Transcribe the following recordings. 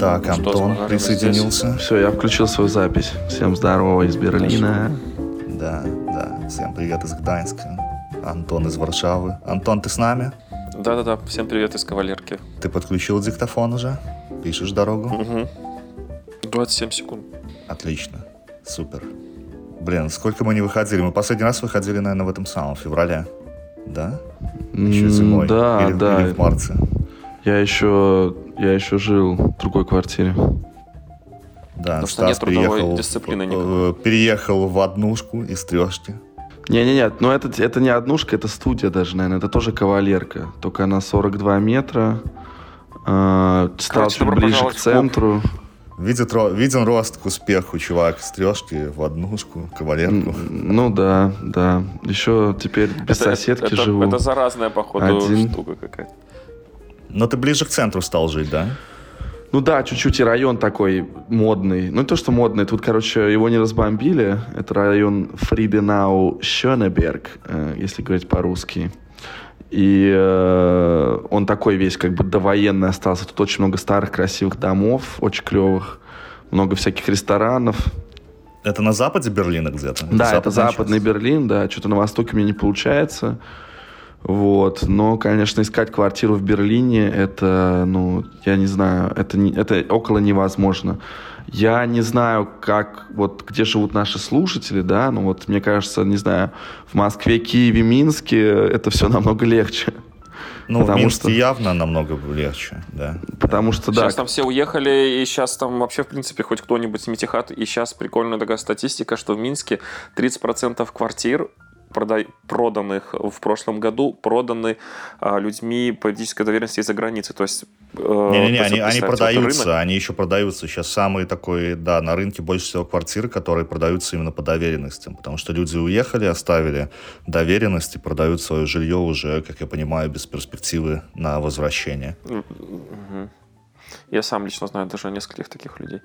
Так, Ну что, Антон с присоединился. Все, я включил свою запись. Всем здорово из Берлина. Да, да. Всем привет из Гданьска. Антон из Варшавы. Антон, ты с нами? Да-да-да, всем привет из кавалерки. Ты подключил диктофон уже? Пишешь дорогу? Угу. 27 секунд. Отлично. Супер. Блин, сколько мы не выходили? Мы последний раз выходили, наверное, в этом самом феврале. Да? Еще зимой. Да, или, да. или в марте. Я еще, я еще жил в другой квартире. Да, Потому что нет Стас трудовой переехал, дисциплины э, никакой. переехал в однушку из трешки. Не-не-не, но это, это не однушка, это студия даже, наверное. Это тоже кавалерка. Только она 42 метра. э, стал Короче, чуть ближе к клуб. Видит, ро- виден рост к успеху, чувак, с трешки в однушку, кавалерку. Ну да, да. Еще теперь без Это- соседки это, живу. Это заразная, походу, Один. штука какая-то. Но ты ближе к центру стал жить, да? Ну да, чуть-чуть и район такой модный. Ну не то, что модный, тут, короче, его не разбомбили. Это район Фриденау Шönеберг, э, если говорить по-русски. И э, он такой весь как бы довоенный остался. Тут очень много старых красивых домов, очень клевых. Много всяких ресторанов. Это на западе Берлина где-то? Да, это западная западный часть? Берлин, да. Что-то на востоке мне не получается. Вот. Но, конечно, искать квартиру в Берлине, это, ну, я не знаю, это, не, это около невозможно. Я не знаю, как, вот, где живут наши слушатели, да, но вот, мне кажется, не знаю, в Москве, Киеве, Минске это все намного легче. Ну, потому в Минске что- явно намного легче, да. Потому что, да, Сейчас там все уехали, и сейчас там вообще, в принципе, хоть кто-нибудь с Митихат. И сейчас прикольная такая статистика, что в Минске 30% квартир продай- проданных в прошлом году проданы а, людьми политической доверенности из-за границы. То есть... э, Не-не-не, есть, они, они вот продаются, рынок- они еще продаются. Сейчас самые такой, да, на рынке больше всего квартир, которые продаются именно по доверенностям, потому что люди уехали, оставили доверенность и продают свое жилье уже, как я понимаю, без перспективы на возвращение. Я сам лично знаю даже нескольких таких людей.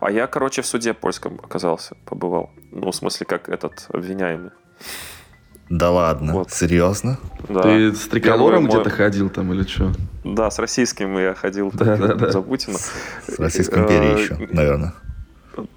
А я, короче, в суде польском оказался, побывал. Ну, в смысле, как этот обвиняемый. Да ладно, Вот. серьезно? Да. ты с триколором Первый мой- где-то ходил там или что? Да, с российским я ходил Да, да, да. за Путина. С Российской империей Э, еще, наверное.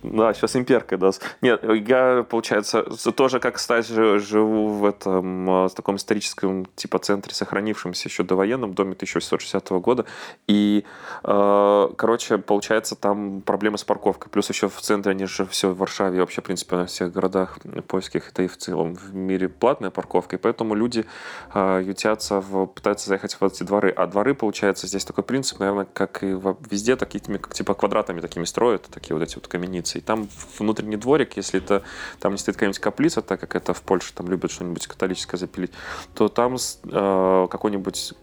Да, сейчас имперка, да. Нет, я, получается, тоже как стать жи- живу в этом э, таком историческом типа центре, сохранившемся еще довоенном доме 1860 года. И, э, короче, получается, там проблемы с парковкой. Плюс еще в центре, они же все в Варшаве, вообще, в принципе, на всех городах польских, это и в целом в мире платная парковка. И поэтому люди э, ютятся, в, пытаются заехать в эти дворы. А дворы, получается, здесь такой принцип, наверное, как и везде, такими, как типа квадратами такими строят, такие вот эти вот каменицы. И там внутренний дворик, если это там не стоит какая-нибудь каплица, так как это в Польше там любят что-нибудь католическое запилить, то там э, какой-нибудь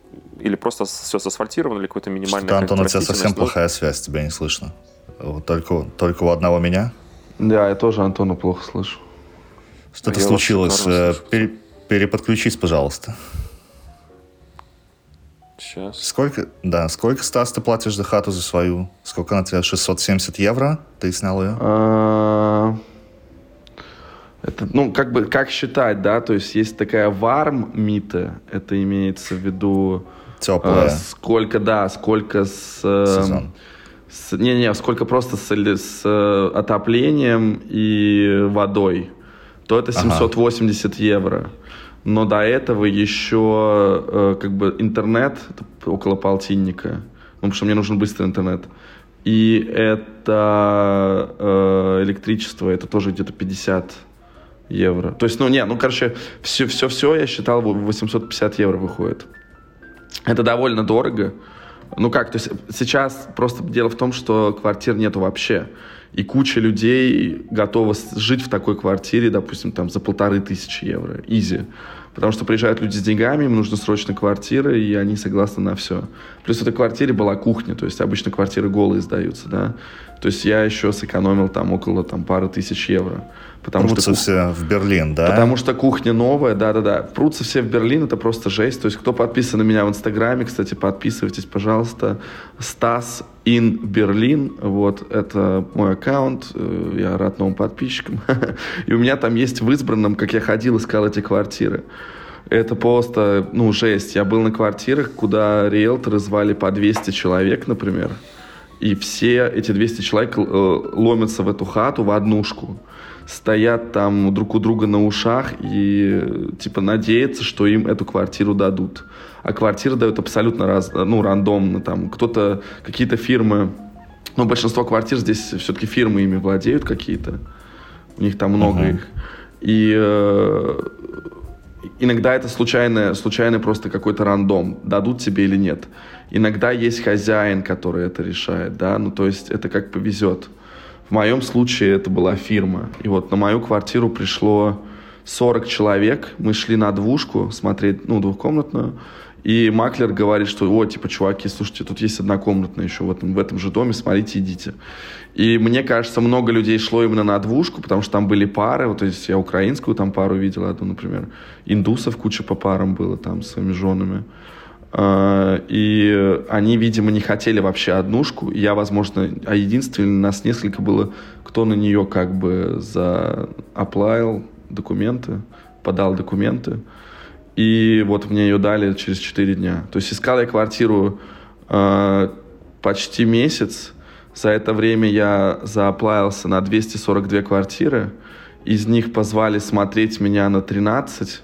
или просто все асфальтировано, или какой-то минимальный Что-то, Антон, у тебя совсем Ну, плохая связь, тебя не слышно. Вот Только, только у одного меня? Да, я тоже Антона плохо слышу. Что-то случилось. Э, слышу. пере- переподключись, пожалуйста. Сейчас. Сколько, да, сколько, Стас, ты платишь за хату за свою? Сколько она тебе? 670 евро? Ты снял ее? А, Это, ну, как бы, как считать, да, то есть есть такая варм мита, это имеется в виду Теплая. а, сколько, да, сколько с... э, Сезон. Не-не, сколько просто с, с э, отоплением и водой, то это Ага. 780 евро. Но до этого еще э, как бы интернет около полтинника, ну, потому что мне нужен быстрый интернет. И это э, электричество, это тоже где-то 50 евро. То есть, ну, не, ну, короче, все-все-все я считал, 850 евро выходит. Это довольно дорого. Ну как, то есть сейчас просто дело в том, что квартир нету вообще. И куча людей готова жить в такой квартире, допустим, там за полторы тысячи евро. Изи. Потому что приезжают люди с деньгами, им нужно срочно квартира, и они согласны на все. Плюс в этой квартире была кухня, то есть обычно квартиры голые сдаются, да. То есть я еще сэкономил там около там, пары тысяч евро. Потому что Прутся кух- все в Берлин, да? Потому что кухня новая, да-да-да. Прутся все в Берлин, это просто жесть. То есть, кто подписан на меня в Инстаграме, кстати, подписывайтесь, пожалуйста. Стас in Берлин, вот, это мой аккаунт, э, я рад новым подписчикам. И у меня там есть в избранном, как я ходил, искал эти квартиры. Это просто, ну, жесть. Я был на квартирах, куда риэлторы звали по 200 человек, например. И все эти 200 человек э, ломятся в эту хату, в однушку. Стоят там друг у друга на ушах и, типа, надеются, что им эту квартиру дадут. А квартиры дают абсолютно раз, ну, рандомно. Там кто-то, какие-то фирмы... Ну, большинство квартир здесь все-таки фирмы ими владеют какие-то. У них там много uh-huh. их. И э, иногда это случайный, случайный просто какой-то рандом, дадут тебе или нет. Иногда есть хозяин, который это решает, да, ну то есть это как повезет. В моем случае это была фирма. И вот на мою квартиру пришло 40 человек, мы шли на двушку смотреть, ну, двухкомнатную, и маклер говорит, что, о, типа, чуваки, слушайте, тут есть однокомнатная еще в этом, в этом же доме, смотрите, идите. И мне кажется, много людей шло именно на двушку, потому что там были пары, вот, то есть я украинскую там пару видел, одну, например, индусов куча по парам было там с своими женами. А, и они, видимо, не хотели вообще однушку. Я, возможно, а единственный, нас несколько было, кто на нее как бы заоплавил документы, подал документы. И вот мне ее дали через 4 дня. То есть искал я квартиру э, почти месяц. За это время я заоплавился на 242 квартиры. Из них позвали смотреть меня на 13.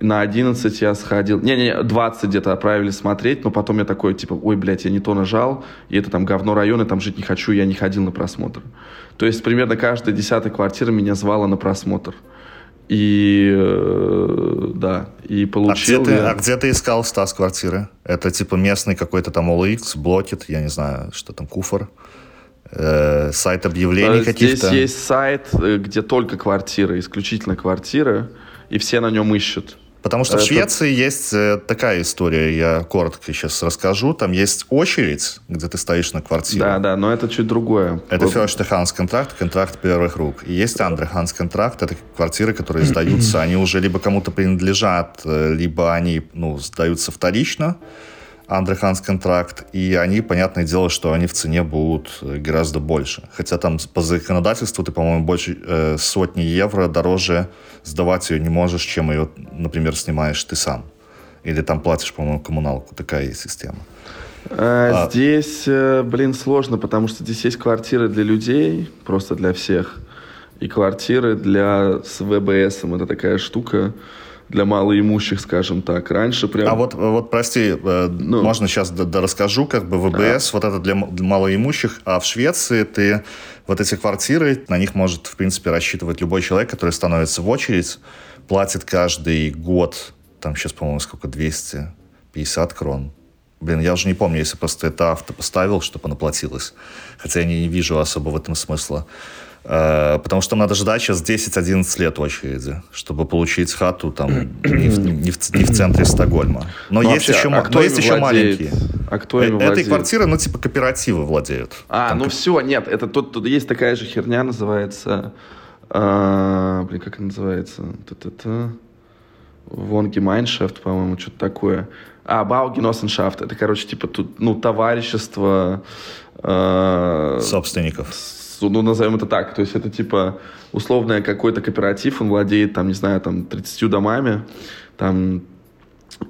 На 11 я сходил. Не-не, 20 где-то отправили смотреть, но потом я такой, типа, ой, блядь, я не то нажал, и это там говно района, там жить не хочу, я не ходил на просмотр. То есть примерно каждая десятая квартира меня звала на просмотр. И э, да, и получил. А где, я... ты, а где ты искал Стас квартиры? Это типа местный какой-то там OLX, Блокет, я не знаю, что там, Куфор? Э, сайт объявлений Здесь каких-то? Здесь есть сайт, э, где только квартиры, исключительно квартиры, и все на нем ищут. Потому что это... в Швеции есть э, такая история, я коротко сейчас расскажу. Там есть очередь, где ты стоишь на квартире. Да, да, но это чуть другое. Это first hands контракт, контракт первых рук. И есть under hands контракт, это квартиры, которые сдаются, они уже либо кому-то принадлежат, э, либо они ну, сдаются вторично, Андреханс контракт, и они, понятное дело, что они в цене будут э, гораздо больше. Хотя там по законодательству ты, по-моему, больше э, сотни евро дороже сдавать ее не можешь, чем ее, например, снимаешь ты сам. Или там платишь, по-моему, коммуналку. Такая есть система. А, а... Здесь, э, блин, сложно, потому что здесь есть квартиры для людей, просто для всех, и квартиры для с ВБС. Это такая штука, для малоимущих, скажем так. Раньше прям... А вот, вот прости, э, ну, можно сейчас расскажу, как бы ВБС, а. вот это для, для малоимущих, а в Швеции ты вот эти квартиры, на них может, в принципе, рассчитывать любой человек, который становится в очередь, платит каждый год, там сейчас, по-моему, сколько, 250 крон. Блин, я уже не помню, если просто это авто поставил, чтобы оно платилось. Хотя я не, не вижу особо в этом смысла. Э, потому что надо ждать сейчас 10-11 лет в очереди, чтобы получить хату там не в, не в, не в центре Стокгольма. Но ну, есть вообще, еще, а но есть еще маленькие. А кто ими Этой квартиры, ну, типа, кооперативы владеют. А, там ну как... все, нет, это тут, тут есть такая же херня, называется... А, блин, как она называется? Та-та-та. Вонги Майншафт, по-моему, что-то такое. А, Баугеносеншафт. Это, короче, типа тут, ну, товарищество... Э, Собственников ну, назовем это так. То есть это типа условно какой-то кооператив, он владеет, там, не знаю, там, 30 домами, там,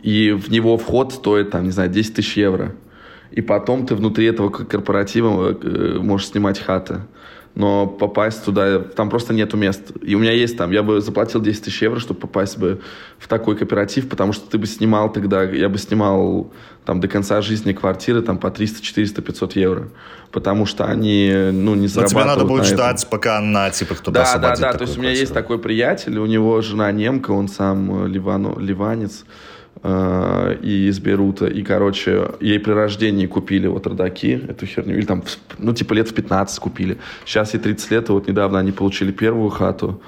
и в него вход стоит, там, не знаю, 10 тысяч евро. И потом ты внутри этого корпоратива э, можешь снимать хаты но попасть туда, там просто нету мест. И у меня есть там, я бы заплатил 10 тысяч евро, чтобы попасть бы в такой кооператив, потому что ты бы снимал тогда, я бы снимал там до конца жизни квартиры там по 300, 400, 500 евро. Потому что они, ну, не зарабатывают Но тебе надо будет ждать, пока она, типа, кто-то Да, да, да, то есть у меня есть такой приятель, у него жена немка, он сам ливану, ливанец, э, и из Бейрута. И, короче, ей при рождении купили вот родаки, эту херню. Или там, ну, типа лет в 15 купили. Сейчас ей 30 лет, и вот недавно они получили первую хату.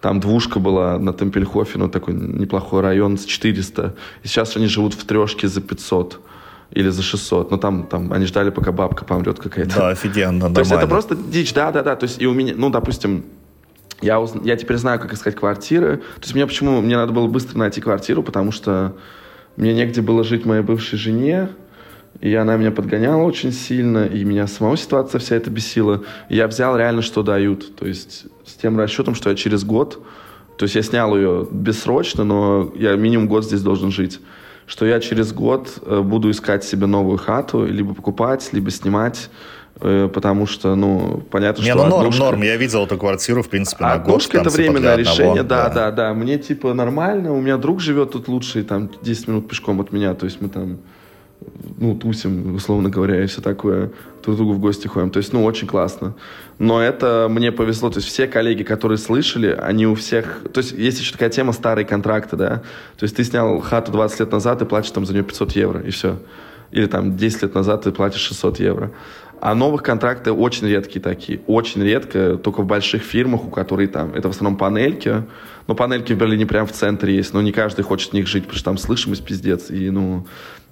Там двушка была на Темпельхофе, ну, такой неплохой район, с 400. И сейчас они живут в трешке за 500 или за 600. Но там, там они ждали, пока бабка помрет какая-то. Да, офигенно, нормально. То есть это просто дичь, да-да-да. То есть и у меня, ну, допустим, я, уз... я теперь знаю, как искать квартиры. То есть мне почему? Мне надо было быстро найти квартиру, потому что мне негде было жить моей бывшей жене, и она меня подгоняла очень сильно, и меня самого ситуация вся эта бесила. И я взял реально, что дают. То есть с тем расчетом, что я через год То есть я снял ее бессрочно, но я минимум год здесь должен жить. Что я через год э, буду искать себе новую хату, либо покупать, либо снимать потому что, ну, понятно, Не, что... ну норм, однушка- норм. Я видел эту квартиру, в принципе, на год. Однушка это типа, временное одного, решение, да, да, да. Мне типа нормально. У меня друг живет тут лучше, там 10 минут пешком от меня. То есть мы там, ну, тусим, условно говоря, и все такое. Друг другу в гости ходим. То есть, ну, очень классно. Но это мне повезло. То есть все коллеги, которые слышали, они у всех... То есть есть еще такая тема старые контракты, да. То есть ты снял хату 20 лет назад и платишь там за нее 500 евро, и все. Или там 10 лет назад ты платишь 600 евро. А новых контракты очень редкие такие. Очень редко, только в больших фирмах, у которых там, это в основном панельки. Но панельки в Берлине прям в центре есть. Но не каждый хочет в них жить, потому что там слышимость пиздец. И, ну,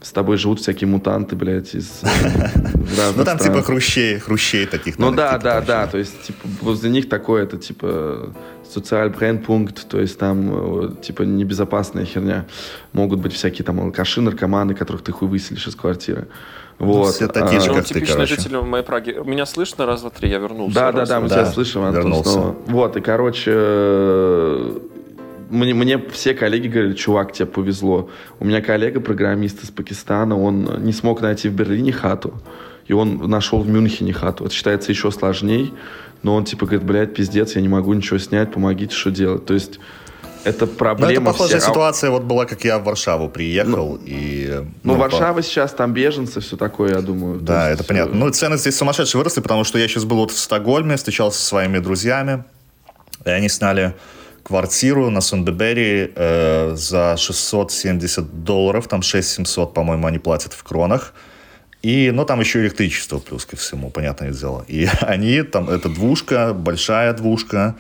с тобой живут всякие мутанты, блядь, из э, Ну, там, типа, хрущей, хрущей таких. Ну да, типа, да, да, то есть, типа, возле них такое, это, типа, социальный-пункт, то есть там, э, типа, небезопасная херня. Могут быть всякие там алкаши, наркоманы, которых ты хуй выселишь из квартиры. Вот. Ну, все такие а, же, Ну, как ты, типичный короче. житель моей Праги. Меня слышно? Раз, два, три, я вернулся. Да, да, Раз, да, мы два, тебя Да, слышим, Антон, вернулся. снова. Вот, и, короче, мне, мне все коллеги говорили, чувак, тебе повезло. У меня коллега, программист из Пакистана, он не смог найти в Берлине хату, и он нашел в Мюнхене хату. Это считается еще сложней, но он типа говорит, блядь, пиздец, я не могу ничего снять, помогите, что делать. То есть это Ну, это проблема похожая. А- ситуация вот была, как я в Варшаву приехал. и, Ну, по- Варшава сейчас, там беженцы, все такое, я думаю. Да, есть, это понятно. Ну, цены здесь сумасшедшие выросли, потому что я сейчас был вот в Стокгольме, встречался со своими друзьями, и они сняли квартиру на Сундебери э, за 670 долларов, там 6700, по-моему, они платят в кронах. И, ну, там еще электричество плюс ко всему, понятное дело. И они, там, это двушка, большая двушка,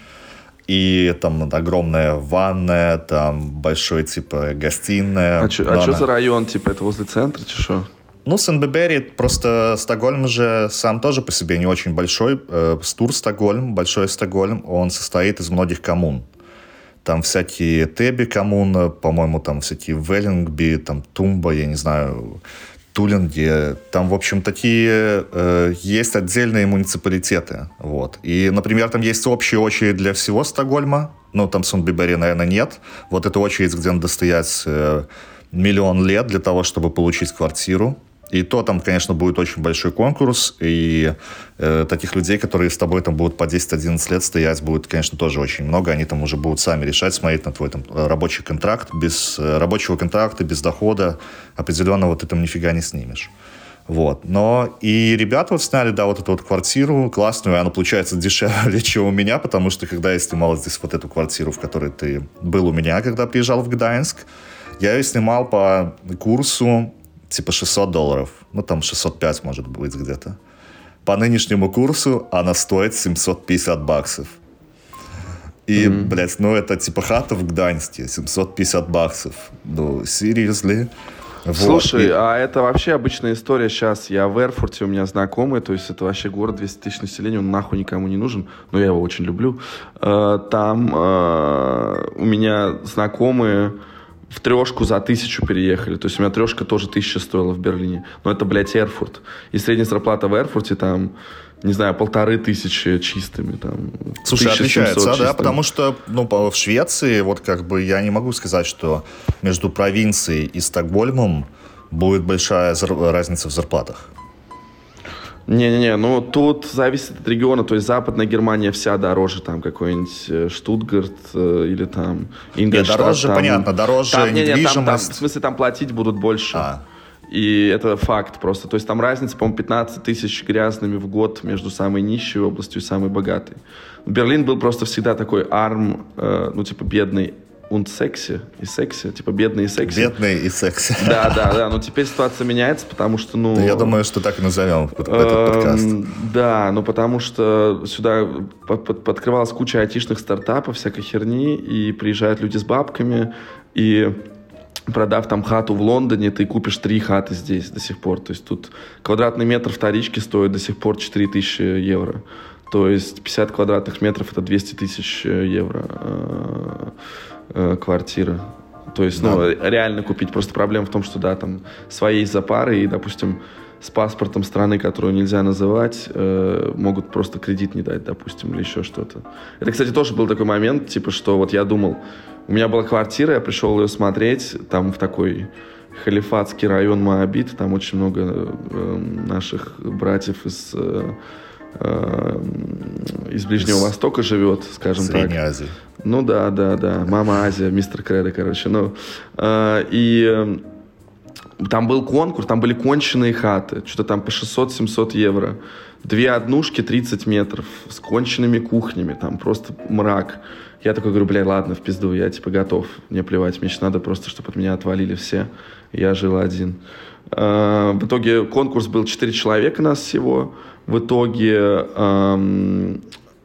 и там огромная ванная, там большой, типа, гостиная. А что ванна. за район, типа, это возле центра, чи что? Ну, Сен-Бебери, просто Стокгольм же сам тоже по себе не очень большой. Э, Стур Стокгольм, большой Стокгольм, он состоит из многих коммун. Там всякие Теби коммуны, по-моему, там всякие Веллингби, там Тумба, я не знаю, Тулинги. Там, в общем, такие э, есть отдельные муниципалитеты. Вот. И, например, там есть общая очередь для всего Стокгольма. Ну, там Сун-Бибери, наверное, нет. Вот эта очередь, где надо стоять э, миллион лет для того, чтобы получить квартиру. И то там, конечно, будет очень большой конкурс, и э, таких людей, которые с тобой там будут по 10-11 лет стоять, будет, конечно, тоже очень много. Они там уже будут сами решать, смотреть на твой там рабочий контракт. Без э, рабочего контракта, без дохода определенного ты там нифига не снимешь. Вот. Но и ребята вот сняли, да, вот эту вот квартиру классную, и она получается дешевле, чем у меня, потому что когда я снимал здесь вот эту квартиру, в которой ты был у меня, когда приезжал в Гданьск, я ее снимал по курсу типа 600 долларов. Ну, там 605, может быть, где-то. По нынешнему курсу она стоит 750 баксов. И, блядь, ну это типа хата в Гданьске, 750 баксов. Ну, seriously. Вот. Слушай, И- а это вообще обычная история сейчас. Я в Эрфурте, у меня знакомый, то есть это вообще город 200 тысяч населения, он нахуй никому не нужен, но я его очень люблю. Э, Там э, у меня знакомые в трешку за тысячу переехали. То есть у меня трешка тоже тысяча стоила в Берлине. Но это, блядь, Эрфурт. И средняя зарплата в Эрфурте там, не знаю, полторы тысячи чистыми. Там, Слушай, 1700 отличается, да, чистыми. потому что, ну, в Швеции, вот как бы я не могу сказать, что между провинцией и Стокгольмом будет большая разница в зарплатах. Не-не-не, ну тут зависит от региона, то есть Западная Германия вся дороже, там какой-нибудь э, Штутгарт э, или там Ингольштадт. дороже, там- понятно, дороже там, не, не, там- там, недвижимость. в смысле, там платить будут больше. А. И это факт просто. То есть там разница, по-моему, 15 тысяч грязными в год между самой нищей областью и самой богатой. Берлин был просто всегда такой арм, э, ну типа бедный und секси, и секси, типа бедный и секси. Бедный и секси. Да, да, да, но теперь ситуация меняется, потому что, ну... Я думаю, что так и назовем этот Эм, подкаст. Да, ну потому что сюда под- под- подкрывалась куча айтишных стартапов, всякой херни, и приезжают люди с бабками, и продав там хату в Лондоне, ты купишь три хаты здесь до сих пор. То есть тут квадратный метр вторички стоит до сих пор 4000 евро. То есть 50 квадратных метров это 200 тысяч евро э, квартира. То есть, ну, реально купить. Просто проблема в том, что, да, там свои есть запары, и, допустим, с паспортом страны, которую нельзя называть, э, могут просто кредит не дать, допустим, или еще что-то. Это, кстати, тоже был такой момент, типа, что вот я думал, у меня была квартира, я пришел ее смотреть, там в такой халифатский район Моабит, там очень много э, наших братьев из, э, э, из Ближнего Востока живет, скажем так. Азии. Ну да, да, да, мама Азия, мистер Кредо, короче, ну, э, и э, там был конкурс, там были конченые хаты, что-то там по 600-700 евро, две однушки 30 метров с конченными кухнями, там просто мрак. Я такой говорю, бля, ладно, в пизду, я типа готов, мне плевать, мне сейчас надо просто, чтобы от меня отвалили все. Я жил один. В итоге конкурс был 4 человека нас всего. В итоге эм,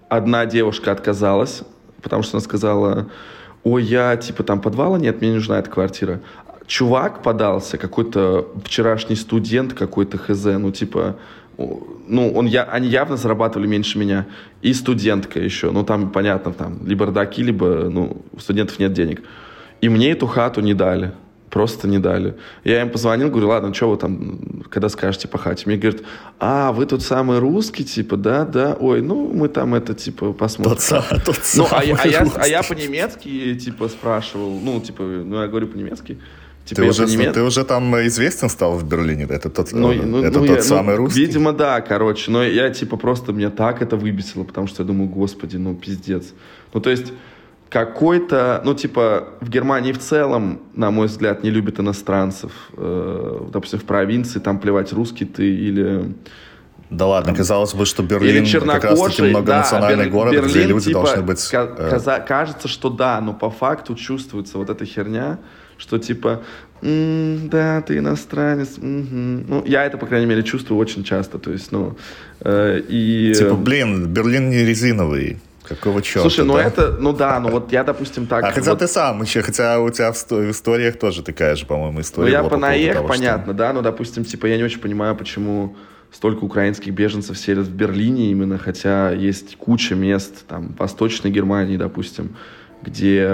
одна девушка отказалась, потому что она сказала, ой, я типа там подвала нет, мне не нужна эта квартира. Чувак подался, какой-то вчерашний студент какой-то хз, ну типа ну, он, я, они явно зарабатывали меньше меня. И студентка еще. Ну, там, понятно, там, либо родаки, либо, ну, у студентов нет денег. И мне эту хату не дали. Просто не дали. Я им позвонил, говорю, ладно, что вы там, когда скажете по хате? Мне говорят, а, вы тот самый русский, типа, да, да, ой, ну, мы там это, типа, посмотрим. Тот, сам, тот ну, а, а, я, а я по-немецки, типа, спрашивал, ну, типа, ну, я говорю по-немецки. Типа, ты, уже, немец... ты уже там известен стал в Берлине? Это тот, ну, ну, это ну, тот я, самый ну, русский? Видимо, да, короче. Но я, типа, просто мне так это выбесило, потому что я думаю, господи, ну, пиздец. Ну, то есть, какой-то, ну, типа, в Германии в целом, на мой взгляд, не любят иностранцев. Э, допустим, в провинции там плевать, русский ты или... Да ладно, казалось бы, что Берлин или как раз-таки многонациональный да, город, Берлин, где люди типа, должны быть... Э... Кажется, что да, но по факту чувствуется вот эта херня, что типа, да, ты иностранец, м-м. ну, я это, по крайней мере, чувствую очень часто, то есть, ну, э, и... Типа, блин, Берлин не резиновый. Какого черта? Слушай, ну да? это, ну да, ну вот я, допустим, так... А хотя вот... ты сам еще, хотя у тебя в, в историях тоже такая же, по-моему, история Ну я по наех, понятно, что... да, но, допустим, типа я не очень понимаю, почему столько украинских беженцев селят в Берлине именно, хотя есть куча мест, там, в Восточной Германии, допустим, где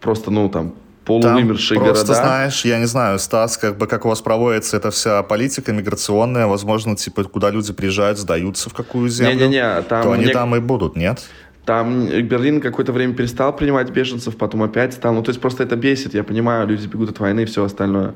просто, ну, там, полувымершие там просто, города. знаешь, я не знаю, Стас, как бы как у вас проводится эта вся политика миграционная, возможно, типа, куда люди приезжают, сдаются в какую землю, Не-не-не, там то они не... там и будут, нет? Там Берлин какое-то время перестал принимать беженцев, потом опять стал. Ну, то есть просто это бесит, я понимаю, люди бегут от войны и все остальное.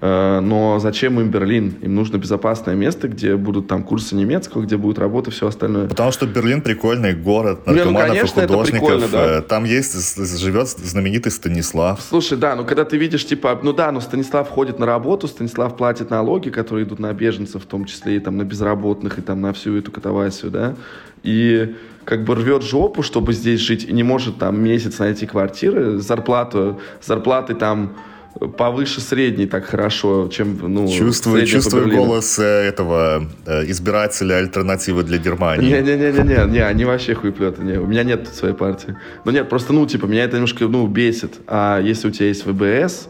Э, но зачем им Берлин? Им нужно безопасное место, где будут там курсы немецкого, где будет работа, все остальное. Потому что Берлин прикольный город наркоманов ну, конечно, и художников. Да. Э, там есть, живет знаменитый Станислав. Слушай, да, ну когда ты видишь, типа, ну да, ну Станислав ходит на работу, Станислав платит налоги, которые идут на беженцев, в том числе и там на безработных, и там на всю эту катавасию, да, и как бы рвет жопу, чтобы здесь жить, и не может там месяц найти квартиры, зарплату, зарплаты там повыше средней так хорошо, чем ну, чувствую, чувствую голос э, этого э, избирателя альтернативы для Германии. Не-не-не-не, не, они вообще хуеплеты. Не, у меня нет своей партии. Ну нет, просто, ну, типа, меня это немножко, ну, бесит. А если у тебя есть ВБС,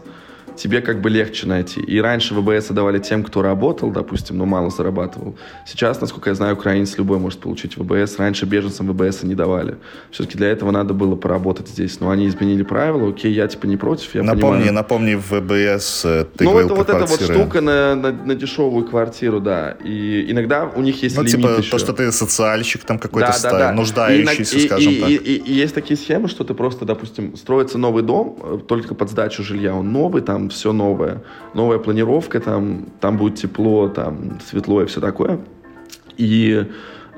тебе как бы легче найти. И раньше ВБС давали тем, кто работал, допустим, но мало зарабатывал. Сейчас, насколько я знаю, украинец любой может получить ВБС. Раньше беженцам ВБС не давали. Все-таки для этого надо было поработать здесь. Но они изменили правила. Окей, я типа не против, я напомни, понимаю. Напомни, ВБС э, ты Ну, это вот эта вот штука на, на, на дешевую квартиру, да. И иногда у них есть ну, лимит типа еще. то, что ты социальщик там какой-то да, ста... да, да. нуждающийся, и, скажем и, так. И, и, и есть такие схемы, что ты просто, допустим, строится новый дом, э, только под сдачу жилья. Он новый, там все новое новая планировка, там, там будет тепло, там светло и все такое. И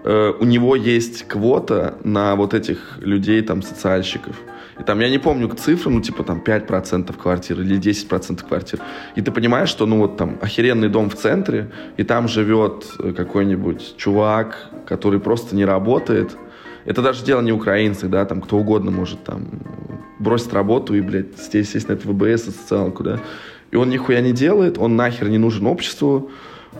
э, у него есть квота на вот этих людей, там, социальщиков. И там, я не помню цифры, ну, типа, там, 5% квартир или 10% квартир. И ты понимаешь, что, ну, вот там, охеренный дом в центре, и там живет э, какой-нибудь чувак, который просто не работает. Это даже дело не украинцев, да, там, кто угодно может, там, бросить работу и, блядь, здесь сесть на это ВБС и социалку, да и он нихуя не делает, он нахер не нужен обществу,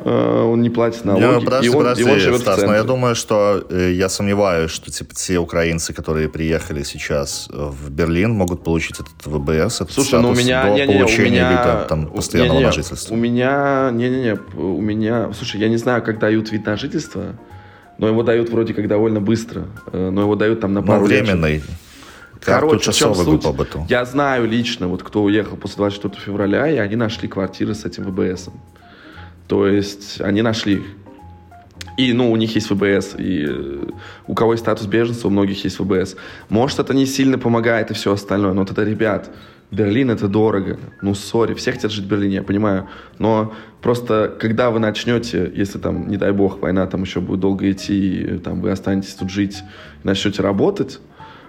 э, он не платит налоги, не, подожди, и он, подожди, и он живет Стас, в но я думаю, что э, я сомневаюсь, что типа те украинцы, которые приехали сейчас в Берлин, могут получить этот ВБС, этот Слушай, ну у меня, до не, не, получения у меня, вида там, постоянного не, не, на жительство. У меня, не-не-не, у меня, слушай, я не знаю, как дают вид на жительство, но его дают вроде как довольно быстро, э, но его дают там на пару но временный. лет. Короче, в чем суть? об этом. Я знаю лично, вот кто уехал после 24 февраля, и они нашли квартиры с этим ВБСом. То есть они нашли их. И, ну, у них есть ВБС, и э, у кого есть статус беженца, у многих есть ВБС. Может, это не сильно помогает и все остальное, но это, ребят, Берлин это дорого. Ну, сори, все хотят жить в Берлине, я понимаю. Но просто, когда вы начнете, если там, не дай бог, война там еще будет долго идти, и, там вы останетесь тут жить, начнете работать,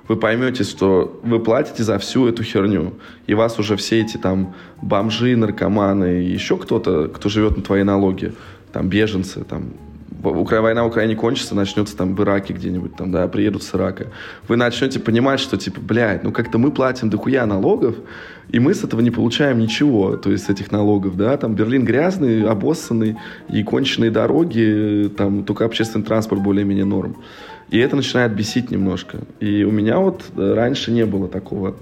вы поймете, что вы платите за всю эту херню. И вас уже все эти там бомжи, наркоманы и еще кто-то, кто живет на твои налоги, там беженцы, там Укра... война в Украине кончится, начнется там в Ираке где-нибудь, там, да, приедут с Ирака. Вы начнете понимать, что, типа, блядь, ну как-то мы платим дохуя налогов, и мы с этого не получаем ничего, то есть с этих налогов, да, там Берлин грязный, обоссанный, и конченые дороги, там только общественный транспорт более-менее норм. И это начинает бесить немножко. И у меня вот э, раньше не было такого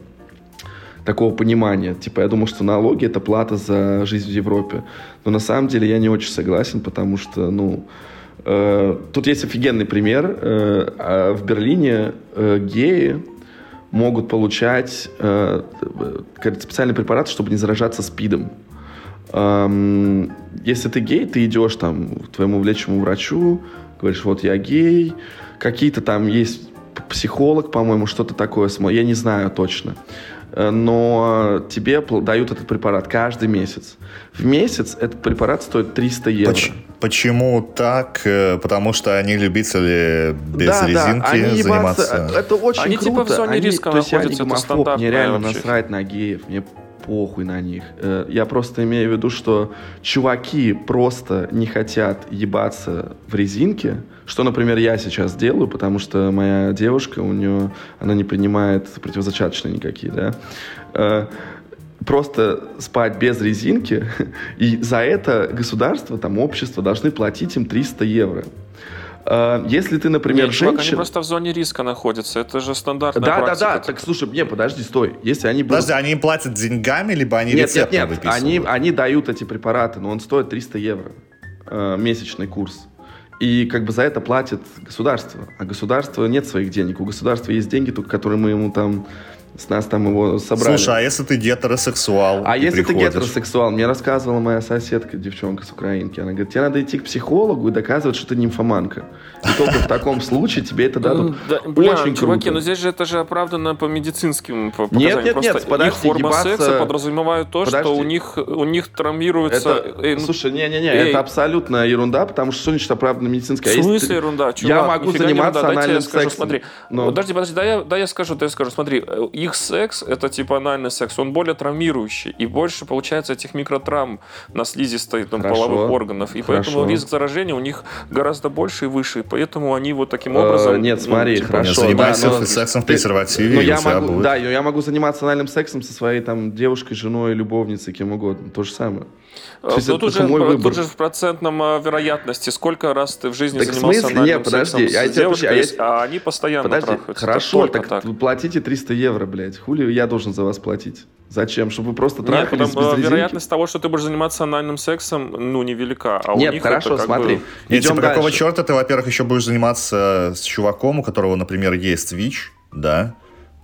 такого понимания. Типа, я думал, что налоги — это плата за жизнь в Европе. Но на самом деле я не очень согласен, потому что, ну, Э, тут есть офигенный пример. Э, а в Берлине э, геи могут получать специальный препарат, чтобы не заражаться СПИДом. Эм, если ты гей, ты идешь там к твоему влечему врачу, говоришь, вот я гей, какие-то там есть психолог, по-моему, что-то такое, я не знаю точно. Э, но тебе дают этот препарат каждый месяц. В месяц этот препарат стоит 300 евро. Почему так? Э, потому что они любители без да, резинки да, они заниматься. Ебаться, это очень они круто. Типа в зоне они, риска то есть находятся, это стандартно. Мне реально вообще. насрать на геев. Мне похуй на них. Э, я просто имею в виду, что чуваки просто не хотят ебаться в резинке, что, например, я сейчас делаю, потому что моя девушка, у нее, она не принимает противозачаточные никакие, да, э, просто спать без резинки, и за это государство, там, общество должны платить им 300 евро. А, если ты, например, Нет, женщина... они просто в зоне риска находятся. Это же стандартная да, практика. Да, да, да. Так, слушай, не, подожди, стой. Если они будут... Подожди, они им платят деньгами, либо они нет, нет, нет. Они, они дают эти препараты, но он стоит 300 евро. Э, месячный курс. И как бы за это платит государство. А государство нет своих денег. У государства есть деньги, только которые мы ему там с нас там его собрали. Слушай, а если ты гетеросексуал? А если приходишь? ты гетеросексуал? Мне рассказывала моя соседка, девчонка с Украинки. Она говорит, тебе надо идти к психологу и доказывать, что ты нимфоманка. И только в таком случае тебе это дадут. Очень чуваки, но здесь же это же оправдано по медицинским показаниям. Нет, нет, нет, подожди, их форма секса подразумевает то, что у них у них травмируется... Ну, слушай, не-не-не, это абсолютно ерунда, потому что что значит оправдано медицинское? В смысле ерунда? Я могу заниматься анальным сексом. Смотри, подожди, подожди, да я скажу, да я скажу, смотри, их секс, это типа анальный секс, он более травмирующий. И больше получается этих микротравм на слизистой там, половых органов. И хорошо. поэтому риск заражения у них гораздо больше и выше. И поэтому они вот таким образом... Э, нет, ну, смотри, ну, хорошо. Занимайся да, но... сексом в презервативе, ну, я могу, будет. Да, я могу заниматься анальным сексом со своей там девушкой, женой, любовницей, кем угодно. То же самое. То есть, ну, тут, же, мой выбор. тут же в процентном а, вероятности, сколько раз ты в жизни так занимался в смысле? Нет, подожди, сексом а с девушкой, а, я... а они постоянно подожди, трахаются. Хорошо, так, так платите 300 евро, блядь. Хули я должен за вас платить? Зачем? Чтобы вы просто трахались Нет, потому, без вероятность того, что ты будешь заниматься анальным сексом, ну, невелика. А Нет, у них хорошо, это смотри. Бы... Нет, типа, какого черта ты, во-первых, еще будешь заниматься с чуваком, у которого, например, есть ВИЧ, да,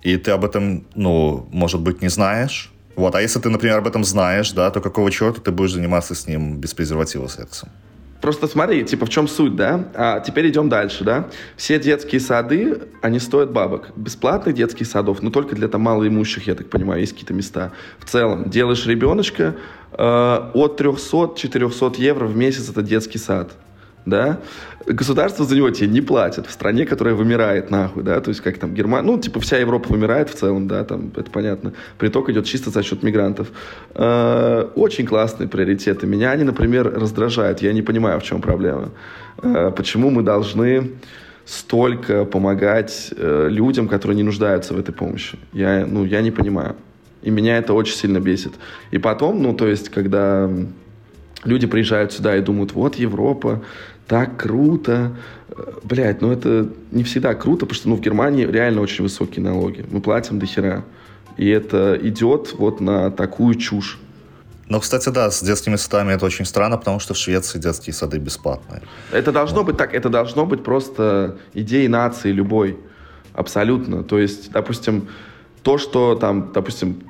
и ты об этом, ну, может быть, не знаешь, вот, а если ты, например, об этом знаешь, да, то какого черта ты будешь заниматься с ним без презерватива сексом? Просто смотри, типа, в чем суть, да? А теперь идем дальше, да? Все детские сады, они стоят бабок. Бесплатных детских садов, но только для там малоимущих, я так понимаю, есть какие-то места. В целом, делаешь ребеночка, э, от 300-400 евро в месяц это детский сад да, государство за него тебе не платит в стране, которая вымирает нахуй, да, то есть как там Германия, ну, типа вся Европа вымирает в целом, да, там, это понятно, приток идет чисто за счет мигрантов. Э, очень классные приоритеты. Меня они, например, раздражают, я не понимаю, в чем проблема. Э, почему мы должны столько помогать э, людям, которые не нуждаются в этой помощи? Я, ну, я не понимаю. И меня это очень сильно бесит. И потом, ну, то есть, когда люди приезжают сюда и думают, вот Европа, так круто. Блять, ну это не всегда круто, потому что ну, в Германии реально очень высокие налоги. Мы платим до хера. И это идет вот на такую чушь. Ну, кстати, да, с детскими садами это очень странно, потому что в Швеции детские сады бесплатные. Это должно быть так, это должно быть просто идеей нации любой. Абсолютно. То есть, допустим, то, что там, допустим,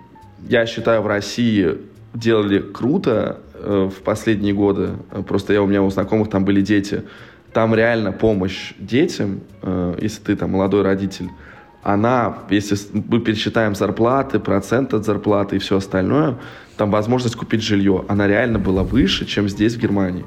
я считаю в России делали круто, э, в последние годы, просто я у меня у знакомых там были дети, там реально помощь детям, э, если ты там молодой родитель, она, если мы пересчитаем зарплаты, процент от зарплаты и все остальное, там возможность купить жилье, она реально была выше, чем здесь, в Германии.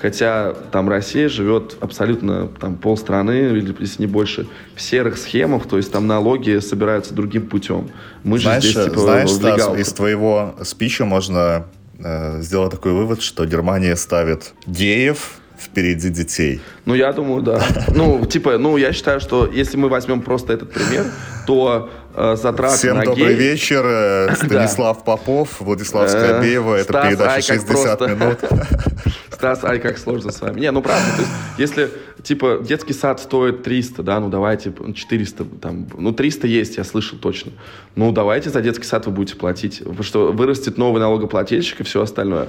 Хотя там Россия живет абсолютно там полстраны, или если не больше, в серых схемах, то есть там налоги собираются другим путем. Мы знаешь, же здесь типа знаешь, Стас, из твоего спича можно э, сделать такой вывод, что Германия ставит геев впереди детей. Ну, я думаю, да. Ну, типа, ну, я считаю, что если мы возьмем просто этот пример, то э, затраты Всем на добрый гей... вечер. Э, Станислав Попов, Владислав Скобеева. Это Стас, передача ай, как 60 просто. минут. Стас, ай, как сложно с вами. Не, ну правда, то есть, если, типа, детский сад стоит 300, да, ну давайте 400, там, ну 300 есть, я слышал точно. Ну давайте за детский сад вы будете платить, потому что вырастет новый налогоплательщик и все остальное.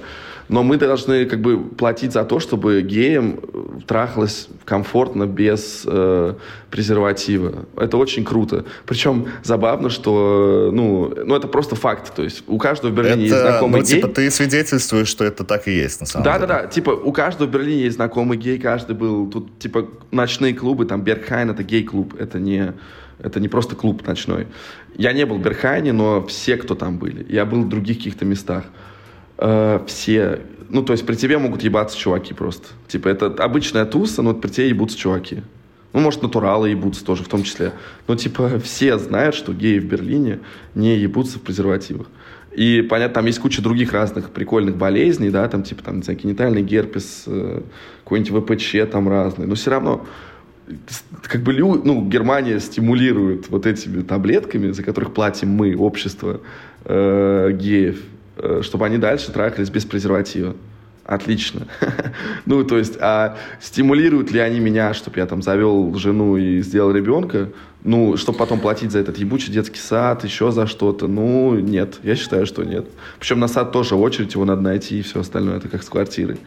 Но мы должны, как бы, платить за то, чтобы геям трахалось комфортно, без э, презерватива. Это очень круто. Причем забавно, что, ну, ну, это просто факт. То есть у каждого в Берлине есть Это, знакомый ну, гей. типа, ты свидетельствуешь, что это так и есть, на самом Да, деле. да, да. Типа, у каждого в Берлине есть знакомый гей, каждый был. Тут, типа, ночные клубы, там, Бергхайн это гей-клуб, это не, это не просто клуб ночной. Я не был в Бергхайне, но все, кто там были. Я был в других каких-то местах. Э, все. Ну, то есть при тебе могут ебаться чуваки просто. Типа, это обычная туса, но при тебе ебутся чуваки. Ну, может, натуралы ебутся тоже в том числе. Но, типа, все знают, что геи в Берлине не ебутся в презервативах. И, понятно, там есть куча других разных прикольных болезней, да, там, типа, там, не знаю, генитальный герпес, э, какой-нибудь ВПЧ там разный. Но все равно, как бы, ну, Германия стимулирует вот этими таблетками, за которых платим мы, общество э, геев, э, чтобы они дальше трахались без презерватива. Отлично. ну, то есть, а стимулируют ли они меня, чтобы я там завел жену и сделал ребенка? Ну, чтобы потом платить за этот ебучий детский сад, еще за что-то? Ну, нет. Я считаю, что нет. Причем на сад тоже очередь, его надо найти и все остальное. Это как с квартирой.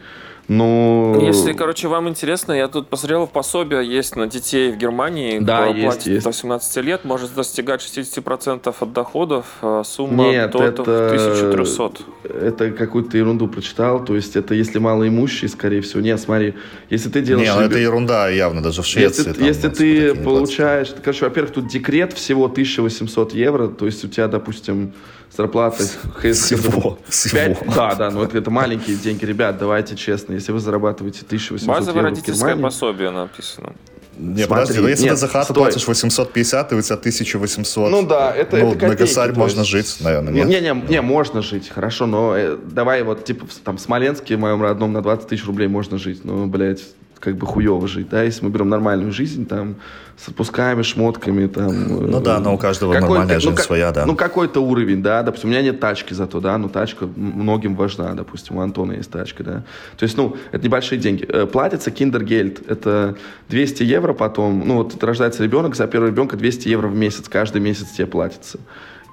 Ну... Если, короче, вам интересно, я тут посмотрел пособие есть на детей в Германии. Да, кто есть, платит есть. до 18 лет, может достигать 60% от доходов. а Сумма Нет, до это... 1300. Это какую-то ерунду прочитал. То есть это если малоимущие, скорее всего. Нет, смотри, если ты делаешь... Не, ну это ерунда явно, даже в Швеции. Если, там, если ты получаешь... Короче, во-первых, тут декрет всего 1800 евро, то есть у тебя, допустим, зарплата... Всего, всего. Да, да, ну это, это маленькие деньги. Ребят, давайте честно, если вы зарабатываете 1800 Базовое евро в родительское Германии... пособие написано. Не, Смотри, подожди, ну если нет, ты за хату стой. платишь 850, и у тебя 1800, Ну да, это, ну, это копейки, на косарь можно есть- жить, наверное, нет? Не, не, не, можно жить, хорошо, но э, давай вот, типа, в- там, в Смоленске, моем родном, на 20 тысяч рублей можно жить, ну, блядь, как бы хуево жить, да, если мы берем нормальную жизнь, там, с отпусками, шмотками, там... Ну да, но у каждого нормальная жизнь ка- своя, да. Ну, какой-то уровень, да, допустим, у меня нет тачки зато, да, но тачка многим важна, допустим, у Антона есть тачка, да. То есть, ну, это небольшие деньги. Э, Платится киндергельд, это 200 евро потом, ну, вот рождается ребенок, за первого ребенка 200 евро в месяц, каждый месяц тебе платится.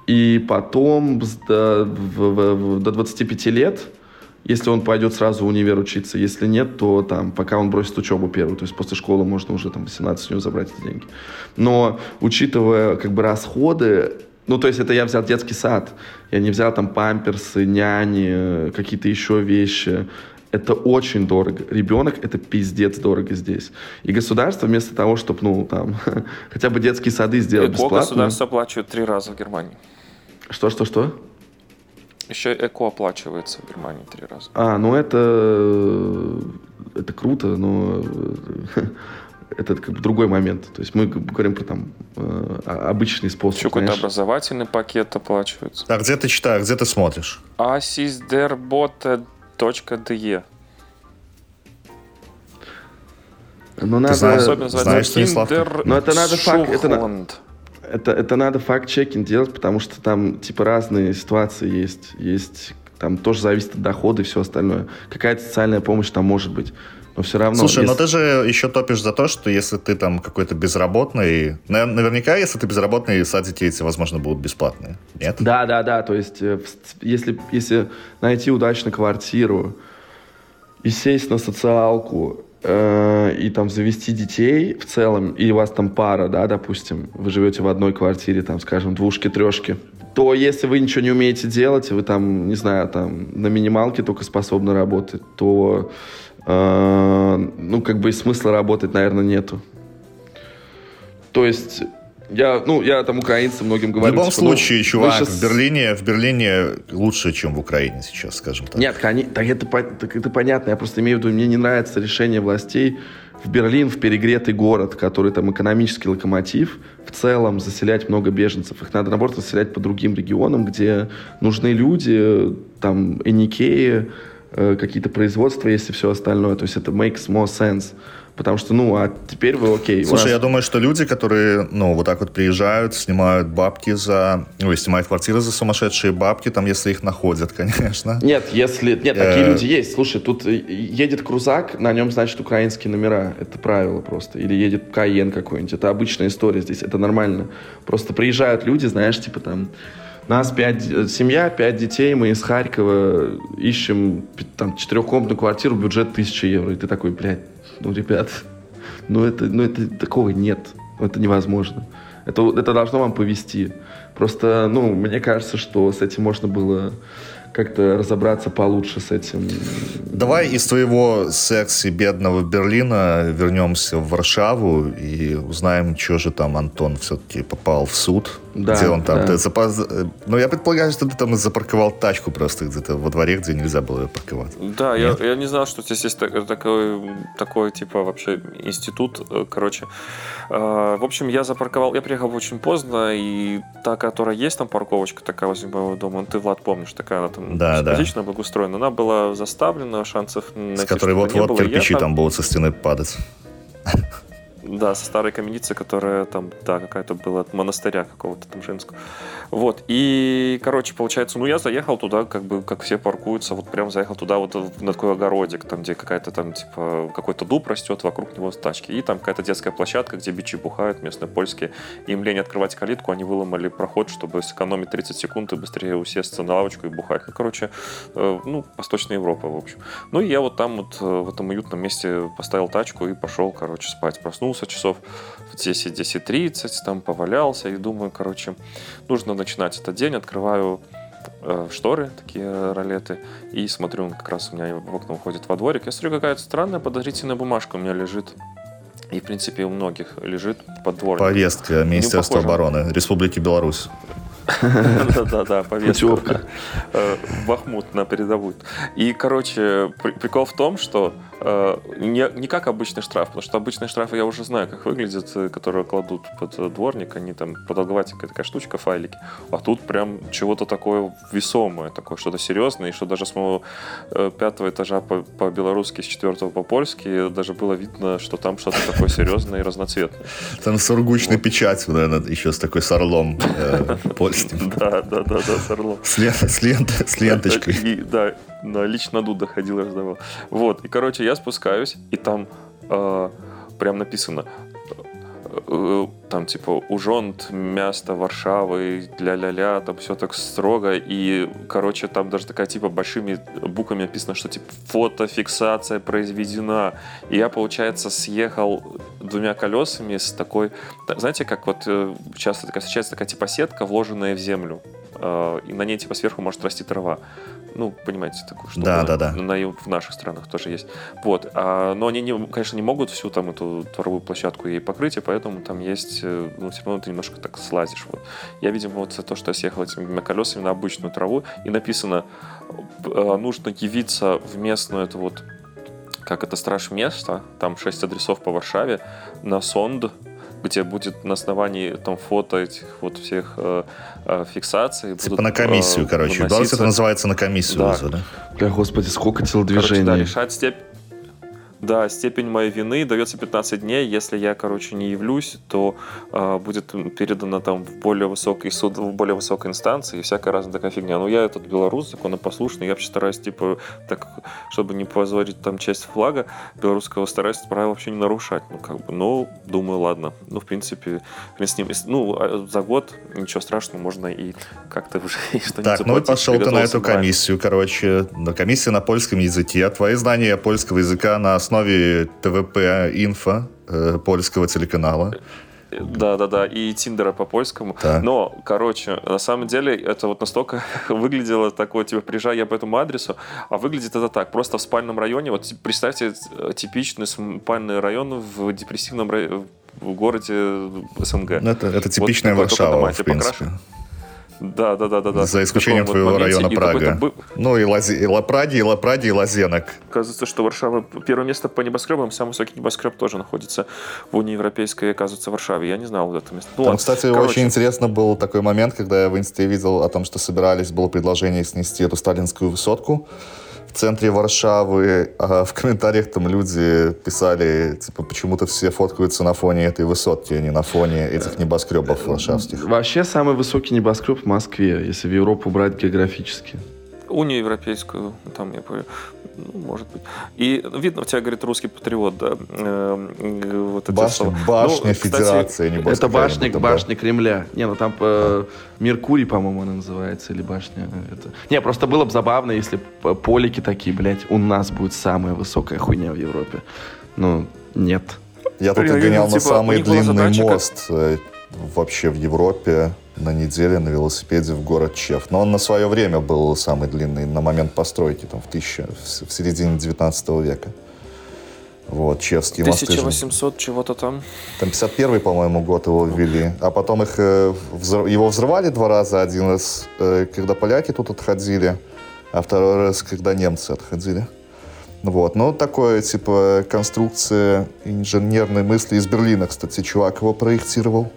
И потом с- до, до 25 лет, если он пойдет сразу в универ учиться, если нет, то там, пока он бросит учебу первую, то есть после школы можно уже там 18 у него забрать эти деньги. Но учитывая как бы расходы, ну, то есть это я взял детский сад, я не взял там памперсы, няни, какие-то еще вещи. Это очень дорого. Ребенок — это пиздец дорого здесь. И государство вместо того, чтобы, ну, там, хотя бы детские сады сделать ЭКО бесплатно... государство оплачивает три раза в Германии. Что, что, что? Еще ЭКО оплачивается в Германии три раза. А, ну это, это круто, но это как бы другой момент. То есть мы говорим про там э, обычный способ. Еще какой-то образовательный пакет оплачивается. А где ты читаешь, где ты смотришь? asisderbote.de Но надо, знаешь- Особенно знаешь, Kinder Ну, это надо факт- это. Это, это надо факт-чекинг делать, потому что там типа разные ситуации есть. Есть там тоже зависит от дохода и все остальное. Какая-то социальная помощь там может быть. Но все равно... Слушай, но если- ты же еще топишь за то, что если ты там какой-то безработный... на- Наверняка, если ты безработный, садики эти, возможно, будут бесплатные. Нет? Да, да, да. То есть, э, если, если найти удачно квартиру и сесть на социалку э, и там завести детей в целом, и у вас там пара, да, допустим, вы живете в одной квартире, там, скажем, двушки, трешки, то если вы ничего не умеете делать, вы там, не знаю, там на минималке только способны работать, то э, ну, как бы и смысла работать, наверное, нету. То есть я, ну, я там украинцам многим говорю. В любом типа, ну, случае, чувак, сейчас... в Берлине, в Берлине лучше, чем в Украине сейчас, скажем так. Нет, так это, так это понятно. Я просто имею в виду, мне не нравится решение властей в Берлин, в перегретый город, который там экономический локомотив, в целом заселять много беженцев. Их надо, наоборот, заселять по другим регионам, где нужны люди, там, эникеи, э, какие-то производства, если все остальное. То есть это makes more sense. Потому что, ну, а теперь вы окей. Слушай, нас... я думаю, что люди, которые, ну, вот так вот приезжают, снимают бабки за... Ну, снимают квартиры за сумасшедшие бабки, там, если их находят, конечно. Нет, если... Нет, такие э, люди есть. Слушай, тут едет крузак, на нем, значит, украинские номера. Это правило просто. Или едет Каен какой-нибудь. Это обычная история здесь. Это нормально. Просто приезжают люди, знаешь, типа там... Нас пять, э, семья, пять детей, мы из Харькова ищем там четырехкомнатную квартиру, бюджет тысяча евро. И ты такой, блядь, ну, ребят, ну это, ну это такого нет, это невозможно. Это, это должно вам повести. Просто, ну, мне кажется, что с этим можно было как-то разобраться получше с этим. Давай из твоего секси бедного Берлина вернемся в Варшаву и узнаем, что же там Антон все-таки попал в суд. Да, где он там? Да. Ты. Ну, я предполагаю, что ты там запарковал тачку просто где-то во дворе, где нельзя было ее парковать. Да, я, я не знал, что здесь есть такой, такой, типа, вообще институт, э, короче. Э, в общем, я запарковал, я приехал очень поздно, и та, которая есть там парковочка такая возле моего дома, ты, Влад, помнишь, такая она там да, симпатично да. благоустроена, она была заставлена, шансов найти, С которой вот-вот кирпичи там... там будут со стены падать. Да, со старой каменицы, которая там, да, какая-то была от монастыря какого-то там женского. Вот, и, короче, получается, ну, я заехал туда, как бы, как все паркуются, вот прям заехал туда, вот на такой огородик, там, где какая-то там, типа, какой-то дуб растет, вокруг него тачки, и там какая-то детская площадка, где бичи бухают, местные польские, им лень открывать калитку, они выломали проход, чтобы сэкономить 30 секунд и быстрее усесться на лавочку и бухать. Ну, короче, э, ну, Восточная Европа, в общем. Ну, и я вот там вот э, в этом уютном месте поставил тачку и пошел, короче, спать. Проснулся часов в 10-10.30, там повалялся и думаю, короче, нужно начинать этот день, открываю э, шторы, такие ролеты, и смотрю, как раз у меня в окно уходит во дворик. Я смотрю, какая-то странная подозрительная бумажка у меня лежит. И, в принципе, у многих лежит под двориком. Повестка Министерства обороны Республики Беларусь. Да-да-да, повестка. Э, Бахмут на передовую. И, короче, прикол в том, что э, не, не как обычный штраф, потому что обычные штрафы я уже знаю, как выглядят, э, которые кладут под дворник, они там продолговатенькая такая штучка, файлики. А тут прям чего-то такое весомое, такое что-то серьезное, и что даже с моего пятого этажа по-белорусски, с четвертого по-польски даже было видно, что там что-то такое серьезное и разноцветное. Там сургучной вот. печатью, наверное, еще с такой с орлом польским. Да, да, да, да, с орлом. С, лент, с, лент, с ленточкой. Да, на лично Дуда ходил, раздавал. Вот, и, короче, я спускаюсь, и там э, прям написано э, там типа ужонт место Варшавы, ля-ля-ля, там все так строго, и, короче, там даже такая типа большими буквами написано, что типа фотофиксация произведена. И я, получается, съехал двумя колесами с такой, знаете, как вот э, часто такая встречается такая типа сетка, вложенная в землю, э, и на ней типа сверху может расти трава. Ну, понимаете, такую штуку. Да, да, да. На, в наших странах тоже есть. Вот. А, но они, не, конечно, не могут всю там эту дворовую площадку ей покрыть, и поэтому там есть, э, ну, все равно ты немножко так слазишь. Вот. Я, видимо, вот за то, что я съехал этими колесами на обычную траву, и написано, э, нужно явиться в местную эту вот как это страж место, там шесть адресов по Варшаве, на сонд, где будет на основании там фото этих вот всех э, э, фиксаций. Типа будут, на комиссию, э, короче. Выноситься... это называется на комиссию. Да. да? Бля, господи, сколько телодвижений. Короче, да, решать степень да, степень моей вины дается 15 дней. Если я, короче, не явлюсь, то э, будет передано там в более высокий суд, в более высокой инстанции и всякая разная такая фигня. Но я этот белорус, законопослушный, я вообще стараюсь, типа, так, чтобы не позорить там часть флага белорусского, стараюсь правила вообще не нарушать. Ну, как бы, ну, думаю, ладно. Ну, в принципе, с ним, ну, а за год ничего страшного, можно и как-то уже что-нибудь Так, ну, пошел ты на эту комиссию, короче, на комиссию на польском языке. Твои знания польского языка на основе ТВП-инфо э, польского телеканала. Да, да, да, и Тиндера по польскому. Да. Но, короче, на самом деле это вот настолько выглядело такое, типа, приезжай я по этому адресу, а выглядит это так, просто в спальном районе. Вот представьте э, типичный спальный район в депрессивном районе в городе СНГ. Ну, это, это типичная вот Варшава, в принципе. Покрашен. Да, да, да, да, да. За исключением твоего вот района Прага. Бы... Ну и, Лази... и Лапради, и Лапради, и Лазенок. Оказывается, что Варшава первое место по небоскребам, самый высокий небоскреб тоже находится в Унии Европейской, оказывается, в Варшаве. Я не знал это место. Ну, Там, кстати, Короче... очень интересно был такой момент, когда я в инсте видел о том, что собирались, было предложение снести эту сталинскую высотку в центре Варшавы, а в комментариях там люди писали, типа, почему-то все фоткаются на фоне этой высотки, а не на фоне этих небоскребов варшавских. Вообще самый высокий небоскреб в Москве, если в Европу брать географически. Унию европейскую, там я понял, ну, может быть. И видно, у тебя, говорит, русский патриот, да. Э, вот башня, башня ну, Федерации, кстати, Это башня, это, башня да. Кремля. Не, ну там э, Меркурий, по-моему, она называется, или башня. Это. Не, просто было бы забавно, если полики такие, блядь, у нас будет самая высокая хуйня в Европе. Ну, нет. Я тут гонял на типа, самый длинный мост э, вообще в Европе на неделе на велосипеде в город Чев. Но он на свое время был самый длинный на момент постройки, там, в, тысяча, в середине 19 века. Вот, Чевский 1800 чего-то там. Там 51 по-моему, год его ввели. А потом их, э, его взрывали два раза. Один раз, э, когда поляки тут отходили, а второй раз, когда немцы отходили. Вот, ну, такое, типа, конструкция инженерной мысли из Берлина, кстати, чувак его проектировал.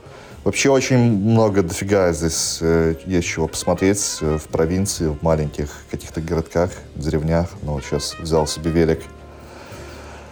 Вообще очень много дофига здесь э, есть чего посмотреть э, в провинции, в маленьких каких-то городках, деревнях. Но вот сейчас взял себе велик.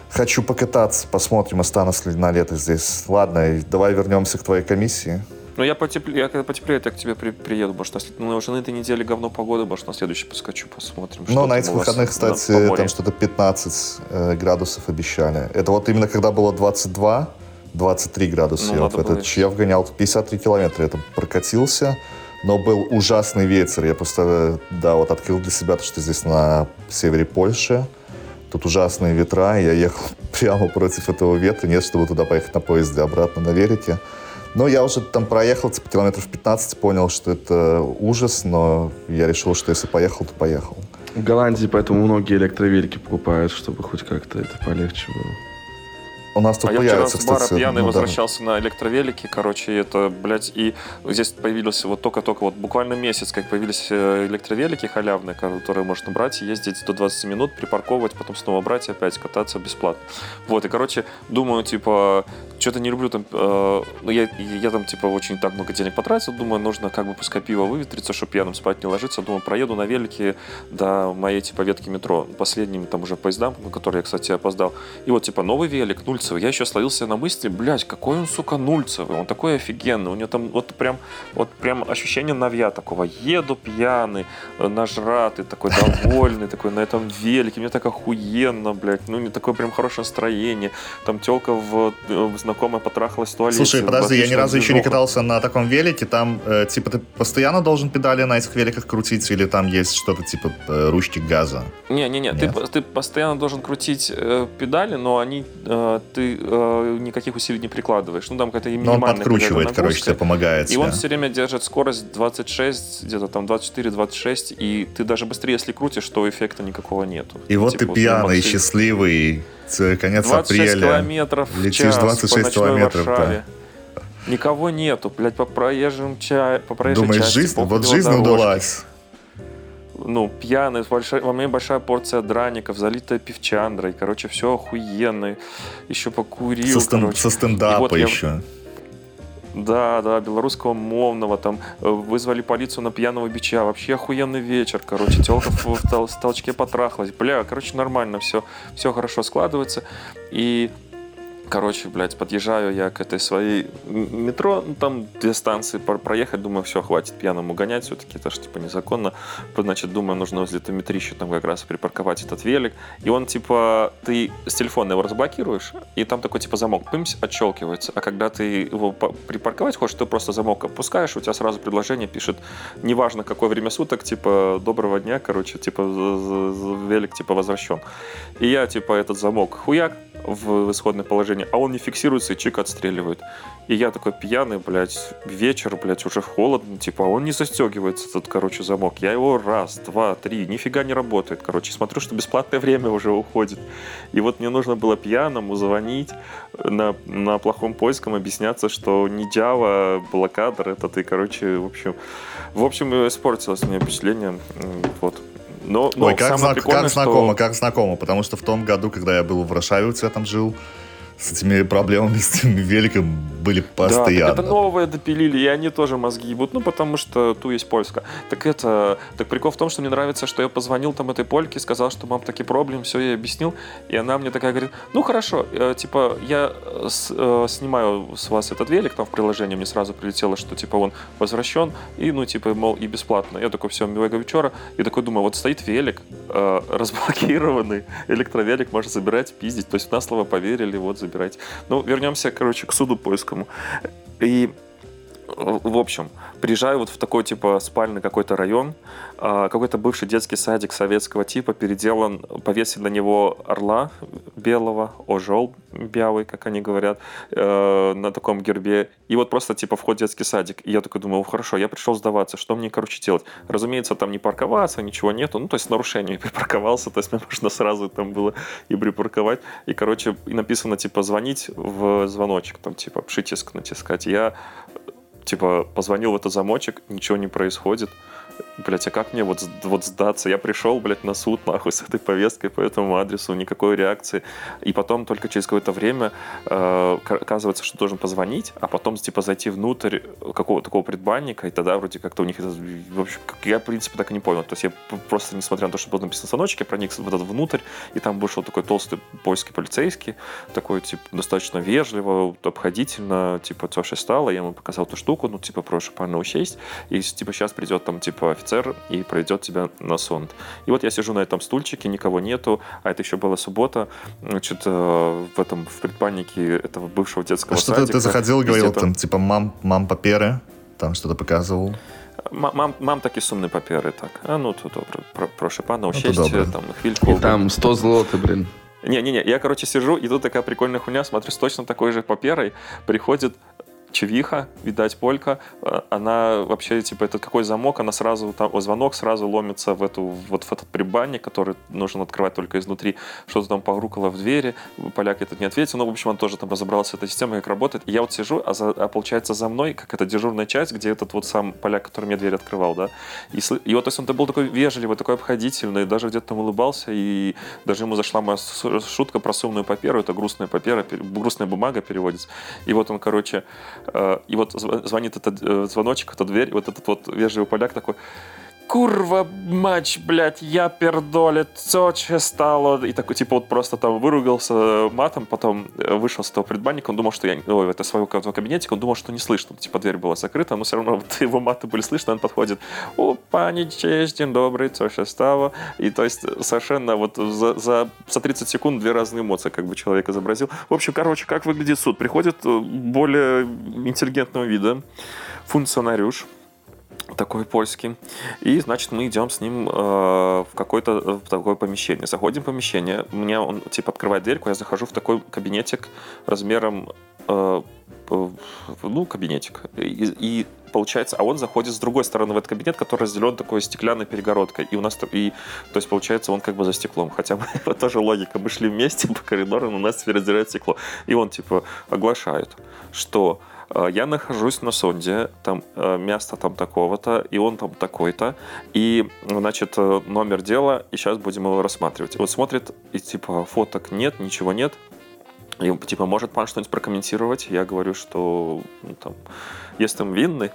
Хочу покататься, посмотрим, останусь ли на лето здесь. Ладно, давай вернемся к твоей комиссии. Ну, я потеплее, я когда потеплеет, я к тебе при, приеду, может, на, ну, уже на этой неделе говно погоды, может, на следующий поскочу, посмотрим. Ну, на этих выходных, кстати, там что-то 15 э, градусов обещали. Это вот именно когда было 22, 23 градуса. Ну, я в этот Чьев гонял 53 километра. Я там прокатился, но был ужасный ветер. Я просто, да, вот открыл для себя то, что здесь на севере Польши. Тут ужасные ветра, я ехал прямо против этого ветра. Нет, чтобы туда поехать на поезде, обратно на велике. Но я уже там проехал, типа, километров 15, понял, что это ужас, но я решил, что если поехал, то поехал. В Голландии поэтому многие электровелики покупают, чтобы хоть как-то это полегче было. У нас тут а появится, я вчера с бара пьяный ну, возвращался да. на электровелике, короче, это, блядь, и здесь появился вот только-только, вот буквально месяц, как появились э, электровелики халявные, которые можно брать и ездить до 20 минут, припарковывать, потом снова брать и опять кататься бесплатно. Вот, и, короче, думаю, типа, что-то не люблю там, э, ну, я, я там, типа, очень так много денег потратил, думаю, нужно как бы пускай пиво выветриться, чтобы пьяным спать не ложиться, думаю, проеду на велике до моей, типа, ветки метро, последним там уже поездам, на которые я, кстати, опоздал. И вот, типа, новый велик, Нульцевый, я еще словился на мысли, блядь, какой он, сука, Нульцевый, он такой офигенный, у него там вот прям, вот прям ощущение навья такого, еду пьяный, нажратый, такой довольный, такой на этом велике, мне так охуенно, блядь, ну, не такое прям хорошее настроение, там телка в, в знакомая потрахалась в туалете. Слушай, подожди, я ни разу еще не катался на таком велике. Там, э, типа, ты постоянно должен педали на этих великах крутить, или там есть что-то типа э, ручки газа? Не-не-не, ты, ты постоянно должен крутить э, педали, но они, э, ты э, никаких усилий не прикладываешь. Ну, там какая-то минимальная Но он подкручивает, короче, тебе помогает. И он все время держит скорость 26, где-то там 24-26, и ты даже быстрее, если крутишь, то эффекта никакого нету. И вот типа, ты пьяный, счастливый, конец 26 апреля. километров в Летишь час 26 по километров, Варшаве. Да. Никого нету, блядь, по проезжим чай, по проезжей Думаешь, части, жизнь, вот жизнь удалась. Ну, пьяный, большая, во мне большая порция драников, залитая пивчандрой, короче, все охуенно. Еще покурил, со, стен, со стендапа вот еще. Я, да, да, белорусского мовного, там э, вызвали полицию на пьяного бича, вообще охуенный вечер, короче, телка в, в, в толчке потрахалась, бля, короче, нормально, все, все хорошо складывается, и Короче, блядь, подъезжаю я к этой своей метро, ну, там две станции проехать, думаю, все, хватит пьяному гонять, все-таки это же, типа, незаконно. Значит, думаю, нужно возле метрища там как раз припарковать этот велик. И он, типа, ты с телефона его разблокируешь, и там такой, типа, замок, пымсь, отщелкивается. А когда ты его припарковать хочешь, ты просто замок опускаешь, у тебя сразу предложение пишет, неважно, какое время суток, типа, доброго дня, короче, типа, велик, типа, возвращен. И я, типа, этот замок хуяк, в исходное положение, а он не фиксируется и чик отстреливает. И я такой пьяный, блядь, вечер, блядь, уже холодно, типа, а он не застегивается, этот, короче, замок. Я его раз, два, три, нифига не работает, короче. Смотрю, что бесплатное время уже уходит. И вот мне нужно было пьяному звонить на, на плохом поиском, объясняться, что не Java, блокадер этот, и, короче, в общем, в общем, испортилось мне впечатление, вот. Но, но Ой, как, знак, как знакомо, что... как знакомо, потому что в том году, когда я был в Варшаве, у тебя там жил, с этими проблемами, с этим великом были постоянно. Да, это новое допилили, и они тоже мозги ебут, ну, потому что ту есть польска. Так это, так прикол в том, что мне нравится, что я позвонил там этой польке, сказал, что мам такие проблемы, все, я объяснил, и она мне такая говорит, ну, хорошо, э, типа, я с, э, снимаю с вас этот велик, там в приложении мне сразу прилетело, что, типа, он возвращен, и, ну, типа, мол, и бесплатно. Я такой, все, милого вечера, и такой думаю, вот стоит велик, э, разблокированный, электровелик, можно забирать, пиздить, то есть на слово поверили, вот, забирать забирать. Ну, вернемся, короче, к суду поискому. И в общем, приезжаю вот в такой, типа, спальный какой-то район, а, какой-то бывший детский садик советского типа, переделан, повесили на него орла белого, ожол белый, как они говорят, э, на таком гербе. И вот просто, типа, вход в детский садик. И я такой думаю, хорошо, я пришел сдаваться, что мне, короче, делать? Разумеется, там не парковаться, ничего нету, ну, то есть нарушение припарковался, то есть мне можно сразу там было и припарковать. И, короче, и написано, типа, звонить в звоночек, там, типа, пшитиск натискать. Я типа, позвонил в этот замочек, ничего не происходит. Блять, а как мне вот, вот сдаться? Я пришел, блядь, на суд, нахуй, с этой повесткой по этому адресу, никакой реакции. И потом только через какое-то время э, оказывается, что должен позвонить, а потом, типа, зайти внутрь какого-то такого предбанника, и тогда вроде как-то у них это... В общем, я, в принципе, так и не понял. То есть я просто, несмотря на то, что было написано станочек, я проник в этот внутрь, и там вышел такой толстый польский полицейский, такой, типа, достаточно вежливо, обходительно, типа, что стало, я ему показал эту штуку, ну, типа, прошу, пана, учесть, и, типа, сейчас придет там, типа, офицер и проведет тебя на сонд. И вот я сижу на этом стульчике, никого нету, а это еще была суббота, значит, э, в этом, в предбаннике этого бывшего детского а что садика. Что ты заходил и говорил там, типа, мам, мам паперы, там что-то показывал? Мам, мам такі сумні паперы так а ну то добре про, прошу пана учесть ну, там хвильку там 100 злоты блин не-не-не я короче сижу и тут такая прикольная хуйня смотрю с точно такой же паперой приходит чевиха, видать, полька, э, она вообще, типа, этот какой замок, она сразу, там, звонок сразу ломится в эту, вот в этот прибанник, который нужно открывать только изнутри, что-то там погрукало в двери, поляк этот не ответил, ну, в общем, он тоже там разобрался с этой системой, как работает, и я вот сижу, а, за, а получается за мной, как это дежурная часть, где этот вот сам поляк, который мне дверь открывал, да, и, и вот, то есть он был такой вежливый, такой обходительный, даже где-то там улыбался, и даже ему зашла моя шутка про сумную паперу, это грустная папера, грустная бумага переводится, и вот он, короче, и вот звонит этот э, звоночек, эта дверь, вот этот вот вежливый поляк такой, курва мать, блядь, я пердолит, че стало? И такой, типа, вот просто там выругался матом, потом э, вышел с того предбанника, он думал, что я, ой, это своего кабинетика, он думал, что не слышно, типа, дверь была закрыта, но все равно вот, его маты были слышны, он подходит, о, пани день добрый, что сейчас стало? И то есть совершенно вот за, за, за 30 секунд две разные эмоции как бы человек изобразил. В общем, короче, как выглядит суд? Приходит э, более интеллигентного вида функционарюш, такой польский. И, значит, мы идем с ним э, в какое-то э, в такое помещение. Заходим в помещение, мне он, типа, открывает дверьку, я захожу в такой кабинетик размером, э, ну, кабинетик. И, и получается, а он заходит с другой стороны в этот кабинет, который разделен такой стеклянной перегородкой. И у нас, и, то есть, получается, он как бы за стеклом. Хотя мы, это тоже логика, мы шли вместе по коридору, но у нас теперь разделяет стекло. И он, типа, оглашает, что я нахожусь на сонде, там э, место там такого-то, и он там такой-то, и, значит, э, номер дела, и сейчас будем его рассматривать. И вот смотрит, и типа фоток нет, ничего нет, и, типа, может пан что-нибудь прокомментировать? Я говорю, что ну, там, jestem винный.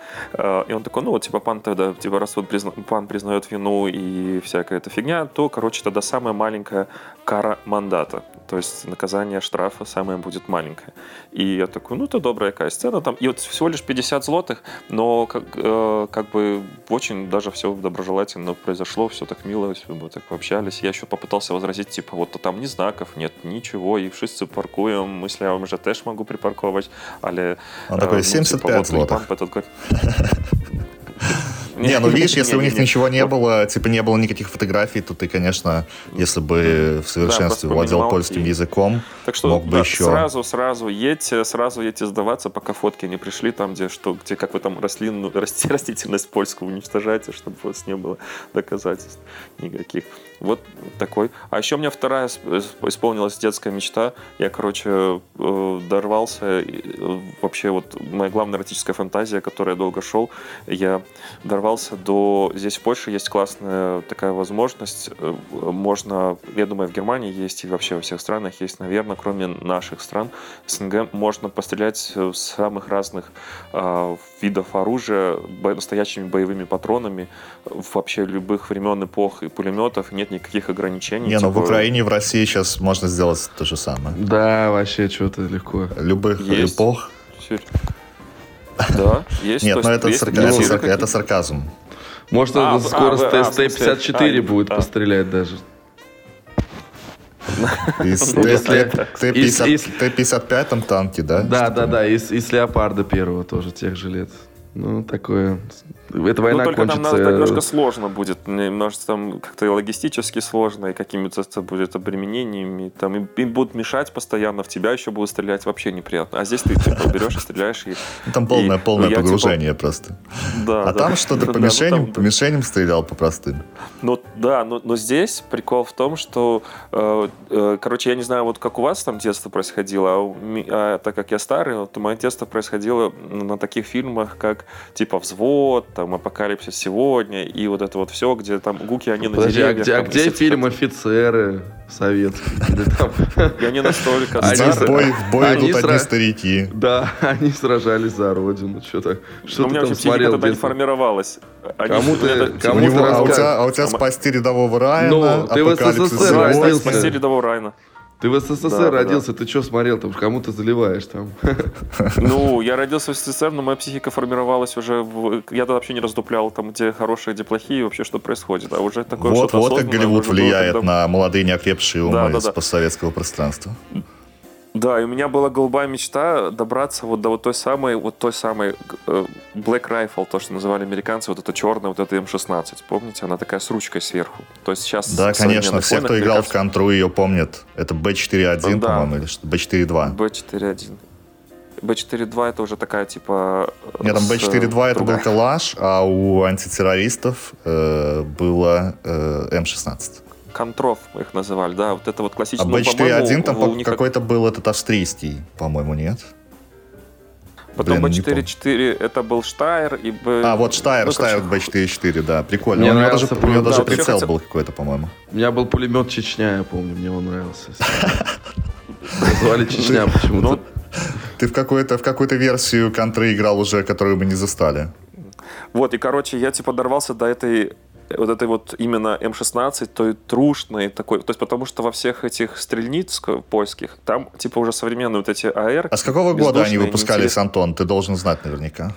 И он такой, ну вот, типа, пан тогда, типа, раз вот призна... пан признает вину и всякая эта фигня, то, короче, тогда самая маленькая кара мандата. То есть наказание штрафа самое будет маленькое. И я такой, ну, это добрая какая сцена там. И вот всего лишь 50 злотых, но как, э, как бы очень даже все доброжелательно произошло, все так мило, мы так пообщались. Я еще попытался возразить, типа, вот там ни знаков нет, ничего, и wszyscy паркуем, мысля, я уже теж могу припарковать, але... Он такой, 75 э, ну, типа, вот, злотых. Этот, Не, ну видишь, если у них ничего не было, типа не было никаких фотографий, то ты, конечно, если бы в совершенстве владел польским языком, мог бы еще... Сразу, сразу едьте, сразу едьте сдаваться, пока фотки не пришли, там, где что, где как вы там растительность польскую уничтожаете, чтобы у вас не было доказательств никаких. Вот такой. А еще у меня вторая исполнилась детская мечта. Я, короче, э, дорвался. Э, вообще, вот моя главная эротическая фантазия, которой я долго шел, я дорвался до... Здесь в Польше есть классная такая возможность. Э, можно, я думаю, в Германии есть и вообще во всех странах есть, наверное, кроме наших стран, СНГ, можно пострелять с самых разных э, видов оружия настоящими боевыми патронами вообще любых времен, эпох и пулеметов. Нет нет никаких ограничений. Не, ну в Украине и в России сейчас можно сделать то же самое. Да, вообще что-то легко. Любых есть. эпох. Да, есть. Нет, но это, сарка... это, это сарказм. Может, а, скоро а, с Т-54 а, будет а. пострелять даже. Из Т-55 там танки, да? Да, да, да, из Леопарда первого тоже, тех же лет. Ну, такое эта война ну, только кончится... нам надо, немножко сложно будет, немножко там как-то логистически сложно, и какими-то это будет обременениями, там им, им будут мешать постоянно, в тебя еще будут стрелять, вообще неприятно. А здесь ты типа берешь и стреляешь. И, там полное, и, полное ну, погружение типа... просто. Да, а да, там что-то по, мишеням, ну, там, по мишеням стрелял по простым. Ну да, но, но здесь прикол в том, что, э, э, короче, я не знаю, вот как у вас там детство происходило, а, у, а так как я старый, то мое детство происходило на таких фильмах, как типа «Взвод», там «Апокалипсис сегодня» и вот это вот все, где там гуки, они Подожди, на деревьях. А где, а где фильм «Офицеры» советские? Я не настолько бой, в бой идут одни старики. Да, они сражались за родину. Что то Что ты там смотрел? тогда не формировалась. Кому-то А у тебя спасти рядового Райана, Ну, ты в СССР родился. Спасти рядового Райана. Ты в СССР да, родился, да. ты что смотрел там, кому ты заливаешь там? Ну, я родился в СССР, но моя психика формировалась уже, в... я тогда вообще не раздуплял, там, где хорошие, где плохие, вообще что происходит, а уже такое Вот, вот как Голливуд влияет было, когда... на молодые неокрепшие умы да, да, да. из постсоветского пространства. Да, и у меня была голубая мечта добраться вот до вот той самой, вот той самой э, Black Rifle, то, что называли американцы, вот это черная, вот это М16. Помните? Она такая с ручкой сверху. То есть сейчас... Да, конечно, все, кто играл кажется... в контру, ее помнят. Это B4.1, да. по-моему, или что? B4.2. B4.1. B4.2 это уже такая типа... Нет, там B4.2 это был калаш, а у антитеррористов э, было э, М16 контров их называли, да, вот это вот классический. А B4.1 там них... какой-то был этот австрийский, по-моему, нет? Потом B4.4 это был Штайр и B... А, вот Штайр, ну, Штайр B4.4, да, прикольно. Мне у него даже, у него даже прицел хотел... был какой-то, по-моему. У меня был пулемет Чечня, я помню, мне он нравился. Назвали Чечня почему-то. Ну, ты в какую-то в какую-то версию контры играл уже, которую мы не застали. Вот, и, короче, я типа дорвался до этой вот этой вот именно М16, той трушной такой, то есть потому что во всех этих стрельниц польских, там типа уже современные вот эти АР. А с какого года они выпускались, Антон? Ты должен знать наверняка.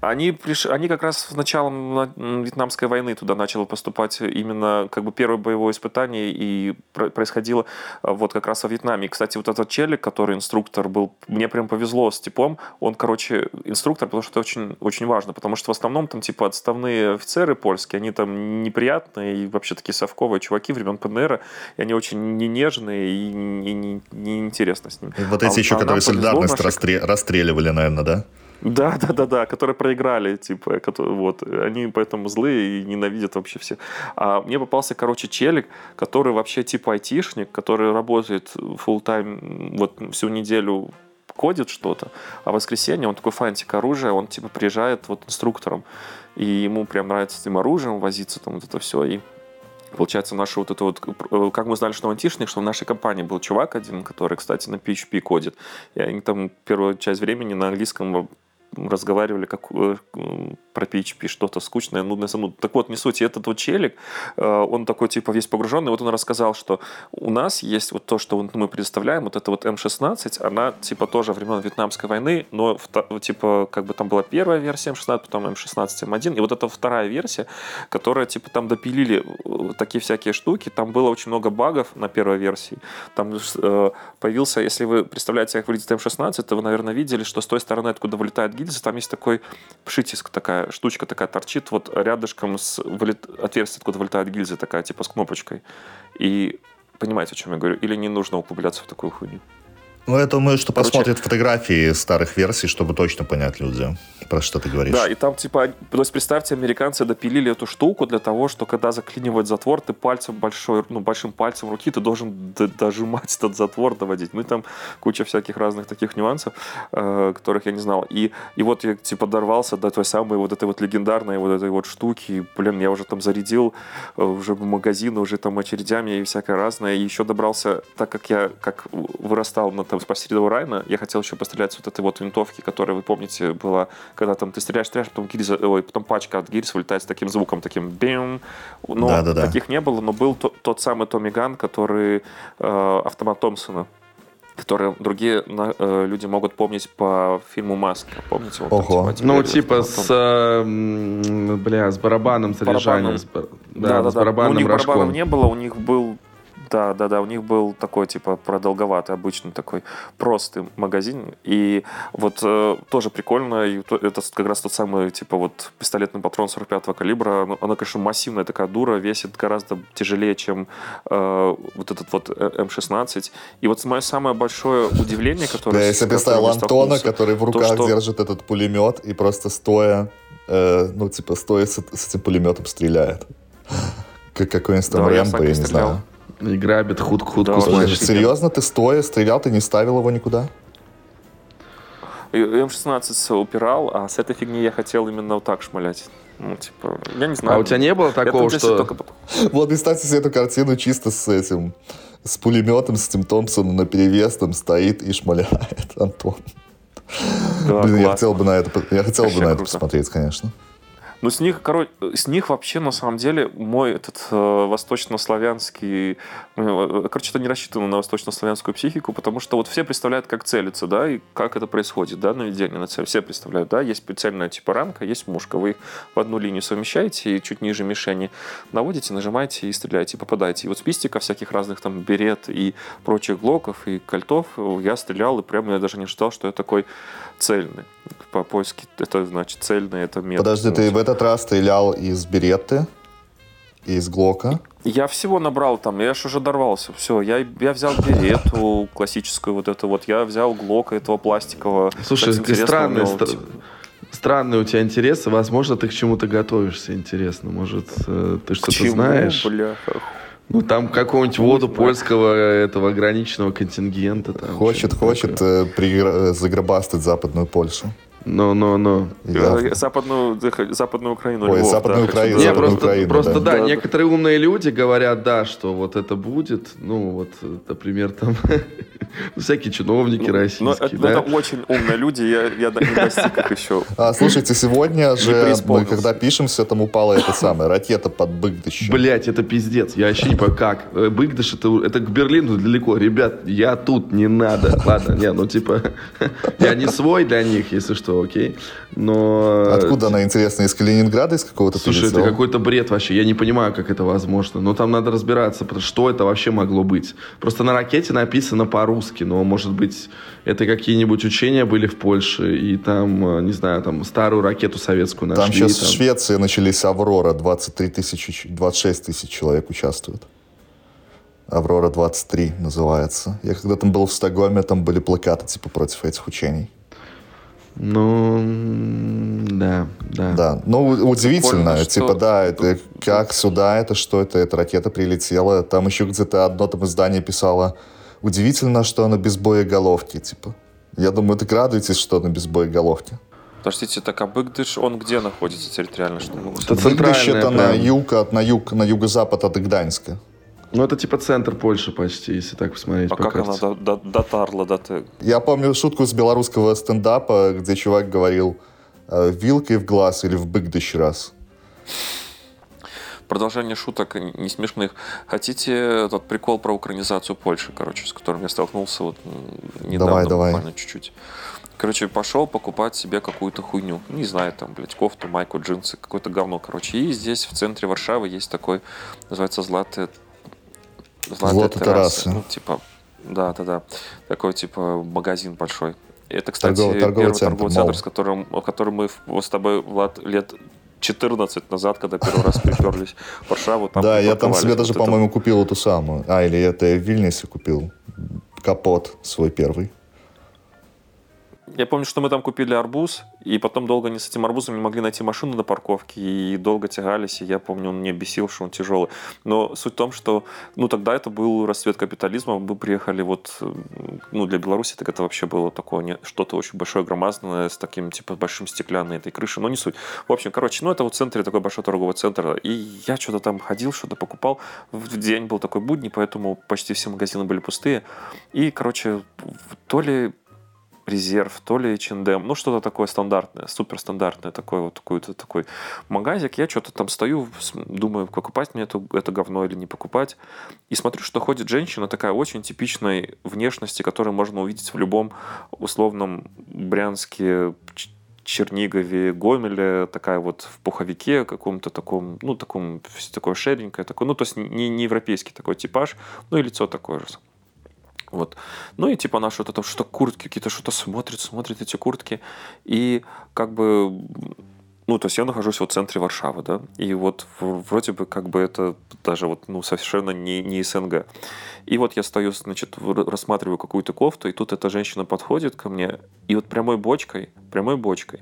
Они, приш... они как раз с началом Вьетнамской войны туда начало поступать именно как бы первое боевое испытание, и происходило а, вот как раз во Вьетнаме. И, кстати, вот этот челик, который инструктор был, мне прям повезло с типом, он, короче, инструктор, потому что это очень, очень важно, потому что в основном там типа отставные офицеры польские, они там неприятные и вообще такие совковые чуваки времен ПНР, и они очень не нежные и не, не, не интересно с ними. Вот эти а, еще, а которые солидарность наши... расстреливали, наверное, да? Да, да, да, да, которые проиграли, типа, которые, вот, они поэтому злые и ненавидят вообще всех. А мне попался, короче, челик, который вообще типа айтишник, который работает full тайм вот всю неделю кодит что-то, а в воскресенье он такой фантик оружия, он типа приезжает вот инструктором, и ему прям нравится с этим оружием возиться, там вот это все, и Получается, наша вот это вот, э, как мы знали, что он айтишник, что в нашей компании был чувак один, который, кстати, на PHP кодит. И они там первую часть времени на английском разговаривали как э, про PHP, что-то скучное, нудное, занудное. Так вот, не суть. И этот вот челик, э, он такой, типа, весь погруженный. Вот он рассказал, что у нас есть вот то, что мы предоставляем, вот это вот М16, она, типа, тоже времен Вьетнамской войны, но, типа, как бы там была первая версия М16, потом М16, М1, и вот эта вторая версия, которая, типа, там допилили э, такие всякие штуки, там было очень много багов на первой версии. Там появился, если вы представляете, как выглядит М16, то вы, наверное, видели, что с той стороны, откуда вылетает гильзы, там есть такой пшитиск, такая штучка такая торчит, вот рядышком с вылет... отверстие, откуда вылетает гильза такая, типа с кнопочкой. И понимаете, о чем я говорю? Или не нужно углубляться в такую хуйню? Ну, я думаю, что Короче, посмотрят фотографии старых версий, чтобы точно понять люди, про что ты говоришь. Да, и там, типа, то есть, представьте, американцы допилили эту штуку для того, что когда заклинивает затвор, ты пальцем большой, ну, большим пальцем руки ты должен дожимать этот затвор, доводить. Ну, и там куча всяких разных таких нюансов, э, которых я не знал. И, и вот я, типа, дорвался до той самой вот этой вот легендарной вот этой вот штуки. И, блин, я уже там зарядил э, уже в магазины, уже там очередями и всякое разное. И еще добрался, так как я как вырастал на там спасти рядового Райна, я хотел еще пострелять с вот этой вот винтовки, которая, вы помните, была, когда там ты стреляешь, стреляешь, потом, гильза, ой, потом пачка от гильз вылетает с таким звуком, таким бим. Но да, да, да. таких не было, но был то, тот самый Томми Ган, который э, автомат Томпсона которые другие на, э, люди могут помнить по фильму «Маска». Помните? Вот, Ого. Там, типа, ну, типа с, э, бля, с барабаном. С барабаном. да, да, да, с да. барабанным ну, у них рожком. барабанов не было, у них был да, да, да. У них был такой, типа, продолговатый, обычный такой простый магазин. И вот э, тоже прикольно. И это как раз тот самый, типа, вот пистолетный патрон 45-го калибра. Она, она, конечно, массивная такая дура, весит гораздо тяжелее, чем э, вот этот вот э, М16. И вот мое самое большое удивление, которое... Да, я себе представил Антона, который в руках то, что... держит этот пулемет и просто стоя, э, ну, типа, стоя с, с этим пулеметом стреляет. Как какой-нибудь там да, Рэмбо, я, я не знаю. И грабит худку худку да, Серьезно, ты стоя стрелял, ты не ставил его никуда? М16 упирал, а с этой фигни я хотел именно вот так шмалять. Ну, типа, я не знаю. А у тебя не было такого, что... Только... Вот представьте себе эту картину чисто с этим, с пулеметом, с этим Томпсоном на перевес там стоит и шмаляет Антон. Да, Блин, я хотел бы на это, я хотел бы на это посмотреть, конечно. Ну, с них, короче, с них вообще, на самом деле, мой этот э, восточнославянский... Э, короче, это не рассчитано на восточнославянскую психику, потому что вот все представляют, как целиться, да, и как это происходит, да, наведение на цель. Все представляют, да, есть специальная типа рамка, есть мушка. Вы их в одну линию совмещаете и чуть ниже мишени наводите, нажимаете и стреляете, и попадаете. И вот с пистика всяких разных там берет и прочих глоков и кольтов я стрелял, и прямо я даже не ожидал, что я такой цельный. По-польски это значит цельный, это метод. Подожди, ты в этот раз стрелял из береты? Из Глока? Я всего набрал там, я ж уже дорвался. Все, я, я взял берету классическую вот эту вот, я взял Глока этого пластикового. Слушай, ты странный, него, стр... странные у тебя интересы. Возможно, ты к чему-то готовишься, интересно. Может, э, ты что-то знаешь? Бля, ну, там какую-нибудь воду польского этого ограниченного контингента. Там хочет, хочет э, при, загробастать западную Польшу. Ну, ну, ну. Западную, западную Украину. Ой, Львов, западную да, Украину. Не, просто, Украину, просто да. да, некоторые умные люди говорят, да, что вот это будет, ну, вот, например, там, всякие чиновники ну, российские. Но это, да? это очень умные люди, я, я не достиг их еще. А, слушайте, сегодня же, мы когда пишемся, там упала эта самая ракета под Быгдыщем. Блять, это пиздец, я вообще не понимаю, как. Э, Быгдыш, это, это к Берлину далеко. Ребят, я тут, не надо. Ладно, не, ну, типа, я не свой для них, если что, окей. Но... Откуда она, интересно, из Калининграда, из какого-то Слушай, это какой-то бред вообще. Я не понимаю, как это возможно. Но там надо разбираться, что это вообще могло быть. Просто на ракете написано по-русски, но, может быть, это какие-нибудь учения были в Польше, и там, не знаю, там старую ракету советскую нашли. Там сейчас там... в Швеции начались «Аврора», 23 тысячи, 26 тысяч человек участвуют. «Аврора 23» называется. Я когда там был в Стокгольме, там были плакаты типа против этих учений. Ну, да, да. Да, ну, удивительно, Прикольно, типа, что... да, это как сюда, это что это, эта ракета прилетела, там еще где-то одно там издание писало, удивительно, что она без боеголовки, типа. Я думаю, так радуетесь, что она без боеголовки. Подождите, так а Быгдыш, он где находится территориально? Что это Быгдыш это на юг, от, на юг, на юго-запад от Гданьска. Ну, это типа центр Польши почти, если так посмотреть а по как карте. она до, до, дотарла до ты? Я помню шутку с белорусского стендапа, где чувак говорил «Э, вилкой в глаз или в бык дощ раз. Продолжение шуток не смешных. Хотите этот прикол про украинизацию Польши, короче, с которым я столкнулся вот недавно, давай, давай. буквально чуть-чуть. Короче, пошел покупать себе какую-то хуйню. Не знаю, там, блядь, кофту, майку, джинсы, какое-то говно, короче. И здесь в центре Варшавы есть такой, называется Златый Златые террасы. Ну, типа, да, да, да. Такой, типа, магазин большой. Это, кстати, торговый, торговый первый центр, торговый центр, с которым, в котором мы с тобой, Влад, лет 14 назад, когда первый раз приперлись в Варшаву. Там да, я там себе даже, по-моему, купил эту самую. А, или это я в Вильнюсе купил. Капот свой первый. Я помню, что мы там купили арбуз, и потом долго не с этим арбузом не могли найти машину на парковке, и долго тягались, и я помню, он мне бесил, что он тяжелый. Но суть в том, что, ну, тогда это был расцвет капитализма, мы приехали вот, ну, для Беларуси так это вообще было такое, что-то очень большое, громадное, с таким, типа, большим стеклянной этой крышей, но не суть. В общем, короче, ну, это вот в центре такой большой торговый центр, и я что-то там ходил, что-то покупал, в день был такой будний, поэтому почти все магазины были пустые, и, короче, то ли резерв, то ли H&M, ну что-то такое стандартное, суперстандартное, такой вот такой-то такой магазик. Я что-то там стою, думаю, покупать мне это, это говно или не покупать. И смотрю, что ходит женщина такая очень типичной внешности, которую можно увидеть в любом условном Брянске, Чернигове, Гомеле, такая вот в пуховике каком-то таком, ну, таком, такое шеренькое, такое, ну, то есть не, не европейский такой типаж, ну, и лицо такое же. Вот. Ну и типа она что-то там, что куртки какие-то, что-то смотрит, смотрит эти куртки. И как бы ну, то есть я нахожусь вот в центре Варшавы, да, и вот вроде бы как бы это даже вот, ну, совершенно не, не СНГ. И вот я стою, значит, рассматриваю какую-то кофту, и тут эта женщина подходит ко мне, и вот прямой бочкой, прямой бочкой,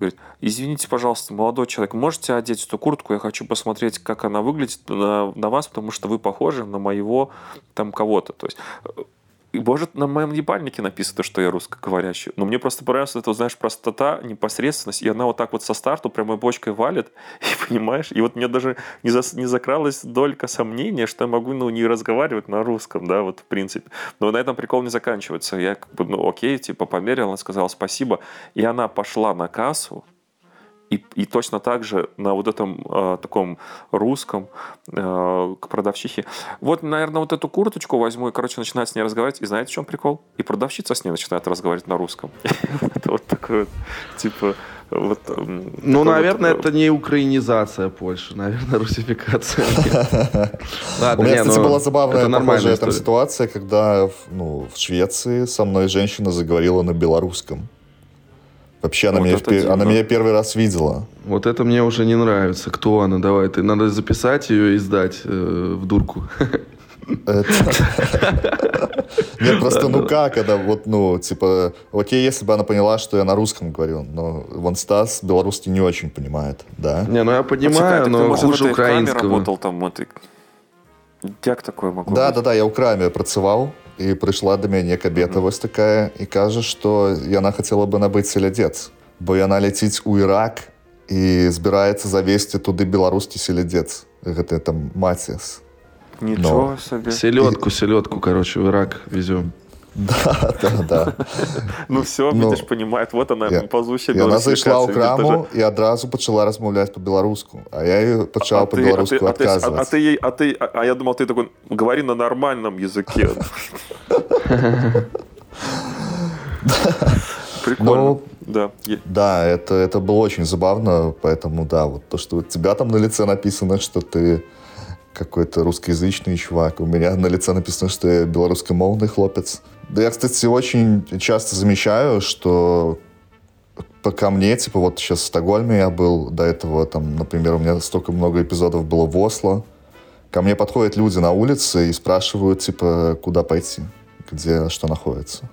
говорит, извините, пожалуйста, молодой человек, можете одеть эту куртку, я хочу посмотреть, как она выглядит на, на вас, потому что вы похожи на моего там кого-то. То есть и, может, на моем ебальнике написано, что я русскоговорящий. Но мне просто понравилась эта, знаешь, простота, непосредственность. И она вот так вот со старту прямой бочкой валит. И понимаешь? И вот мне даже не, за, не закралась долька сомнения, что я могу, ну, не разговаривать на русском, да, вот в принципе. Но на этом прикол не заканчивается. Я как бы, ну, окей, типа, померил, она сказала спасибо. И она пошла на кассу, и, и точно так же на вот этом э, таком русском э, к продавчихе. Вот, наверное, вот эту курточку возьму и, короче, начинает с ней разговаривать. И знаете, в чем прикол? И продавщица с ней начинает разговаривать на русском. Это вот такой вот, типа, вот, ну, наверное, вот, это не украинизация Польши, наверное, русификация. У меня, кстати, ну, была забавная похожая там ситуация, когда ну, в Швеции со мной женщина заговорила на белорусском. Вообще, она, вот меня, впер... она меня первый раз видела. Вот это мне уже не нравится. Кто она? Давай, ты надо записать ее и сдать э, в дурку. Нет, просто ну как, когда вот, ну, типа, окей, если бы она поняла, что я на русском говорю, но вон Стас белорусский не очень понимает, да? Не, ну я понимаю, но хуже украинского. работал там, Як такое могу Да, да, да, я у краме працаваў і прыйшла да мяне кабета mm -hmm. вось такая і кажа што яна хацела бы набыць селядзец бо яна ляціць у Ірак і збіраецца завесці туды беларускі селядзец гэта там маціс Нічого собі. Селедку, селедку, короче, в Ирак везем. Да, да, да. Ну все, ну, видиш, понимает, вот она я, ползущая Яна зайшла ў краму і адразу пачала размаўляць по-беларуску а я ее пачаў по-беларуску а, а, а, а ты ей а ты а, а я думал ты такой говори на нормальном языке Прикольно. Ну, да. Да, это, это было очень забавно, поэтому да, вот то, что у тебя там на лице написано, что ты какой-то русскоязычный чувак. У меня на лице написано, что я белорусскомовный хлопец. Да я, кстати, очень часто замечаю, что пока мне, типа, вот сейчас в Стокгольме я был, до этого, там, например, у меня столько много эпизодов было в Осло. Ко мне подходят люди на улице и спрашивают, типа, куда пойти, где что находится.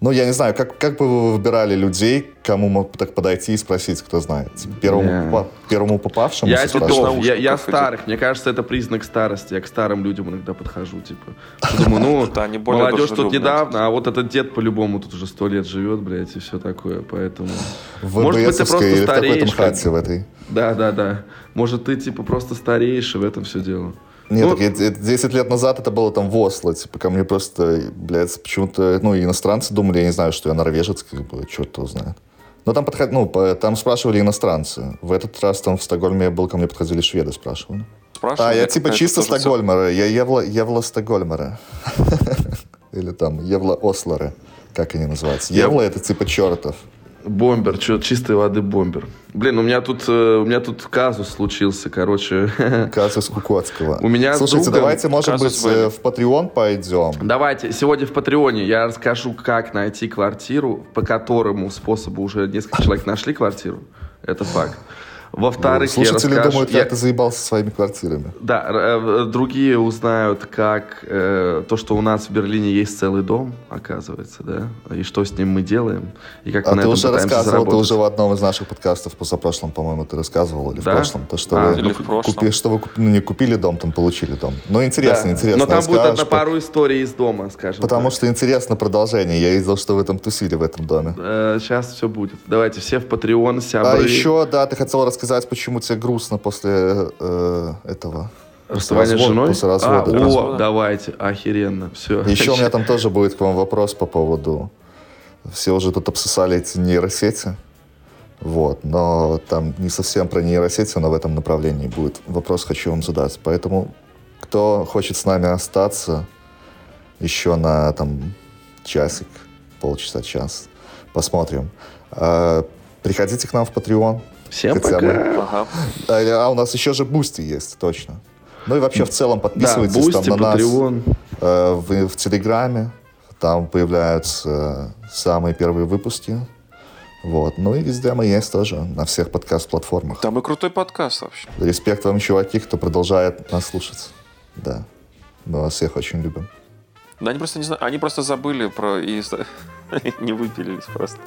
Ну, я не знаю, как, как бы вы выбирали людей, кому мог так подойти и спросить, кто знает? Первому, yeah. попа- первому попавшему? Я, типов, я, я старых. Мне кажется, это признак старости. Я к старым людям иногда подхожу, типа. Думаю, ну, да, они молодежь тут недавно, а вот этот дед по-любому тут уже сто лет живет, блядь, и все такое, поэтому... В Может быть, ты просто стареешь. В хате в этой. Да, да, да. Может, ты, типа, просто стареешь, и в этом все дело. Нет, ну, так, 10 лет назад это было там в Осло, типа, ко мне просто, блядь, почему-то, ну, иностранцы думали, я не знаю, что я норвежец, как бы, черт его знает. Но там, подход... ну, по... там спрашивали иностранцы. В этот раз там в Стокгольме я был, ко мне подходили шведы, спрашивали. Спрашивали? А, я типа чисто Стокгольмера, я Евла, Евла Стокгольмера. Или там Евла Ослера, как они называются. Евла это типа чертов. Бомбер, что, чистой воды бомбер. Блин, у меня тут, э, у меня тут казус случился, короче. Казус Кукоцкого. У меня Слушайте, другом давайте, может казус быть, э, в Patreon пойдем. Давайте, сегодня в Патреоне я расскажу, как найти квартиру, по которому способу уже несколько человек нашли квартиру. Это факт. Во-вторых, я Слушатели расскажу... думают, я- как ты заебался своими квартирами. Да, э, другие узнают, как э, то, что у нас в Берлине есть целый дом, оказывается, да, и что с ним мы делаем, и как А мы на ты уже рассказывал, ты заработать. уже в одном из наших подкастов позапрошлом, по-моему, ты рассказывал, или Да? в прошлом, то, что А, вы, или в прошлом. купи- что вы ну, не купили дом, там получили дом. Ну, интересно, Да. интересно. Но там будет одна пару историй из дома, скажем Потому так. что интересно продолжение. Я видел, что вы там тусили в этом доме. сейчас все будет. Давайте все в Patreon, А сябры. еще, да, ты хотел рассказать, почему тебе грустно после э, этого. Расставание с развода- женой? После а, развода. о, Развода. давайте, охеренно, все. Еще у меня там тоже будет к вам вопрос по поводу... Все уже тут обсосали эти нейросети. Вот, но там не совсем про нейросети, но в этом направлении будет вопрос, хочу вам задать. Поэтому, кто хочет с нами остаться еще на там часик, полчаса, час, посмотрим. А, приходите к нам в Patreon. Всем пока. Ага. А, а у нас еще же Boosty есть, точно. Ну и вообще в целом Да, подписывайтесь Boosty, там на нас. Patreon. Э, в, в Телеграме. Там появляются самые первые выпуски. Вот. Ну и везде мы есть тоже, на всех подкаст-платформах. Там и крутой подкаст вообще. Респект вам, чуваки, кто продолжает нас слушать. Да. Мы вас всех очень любим. Да они просто не знаю, они просто забыли про и не выпилились просто.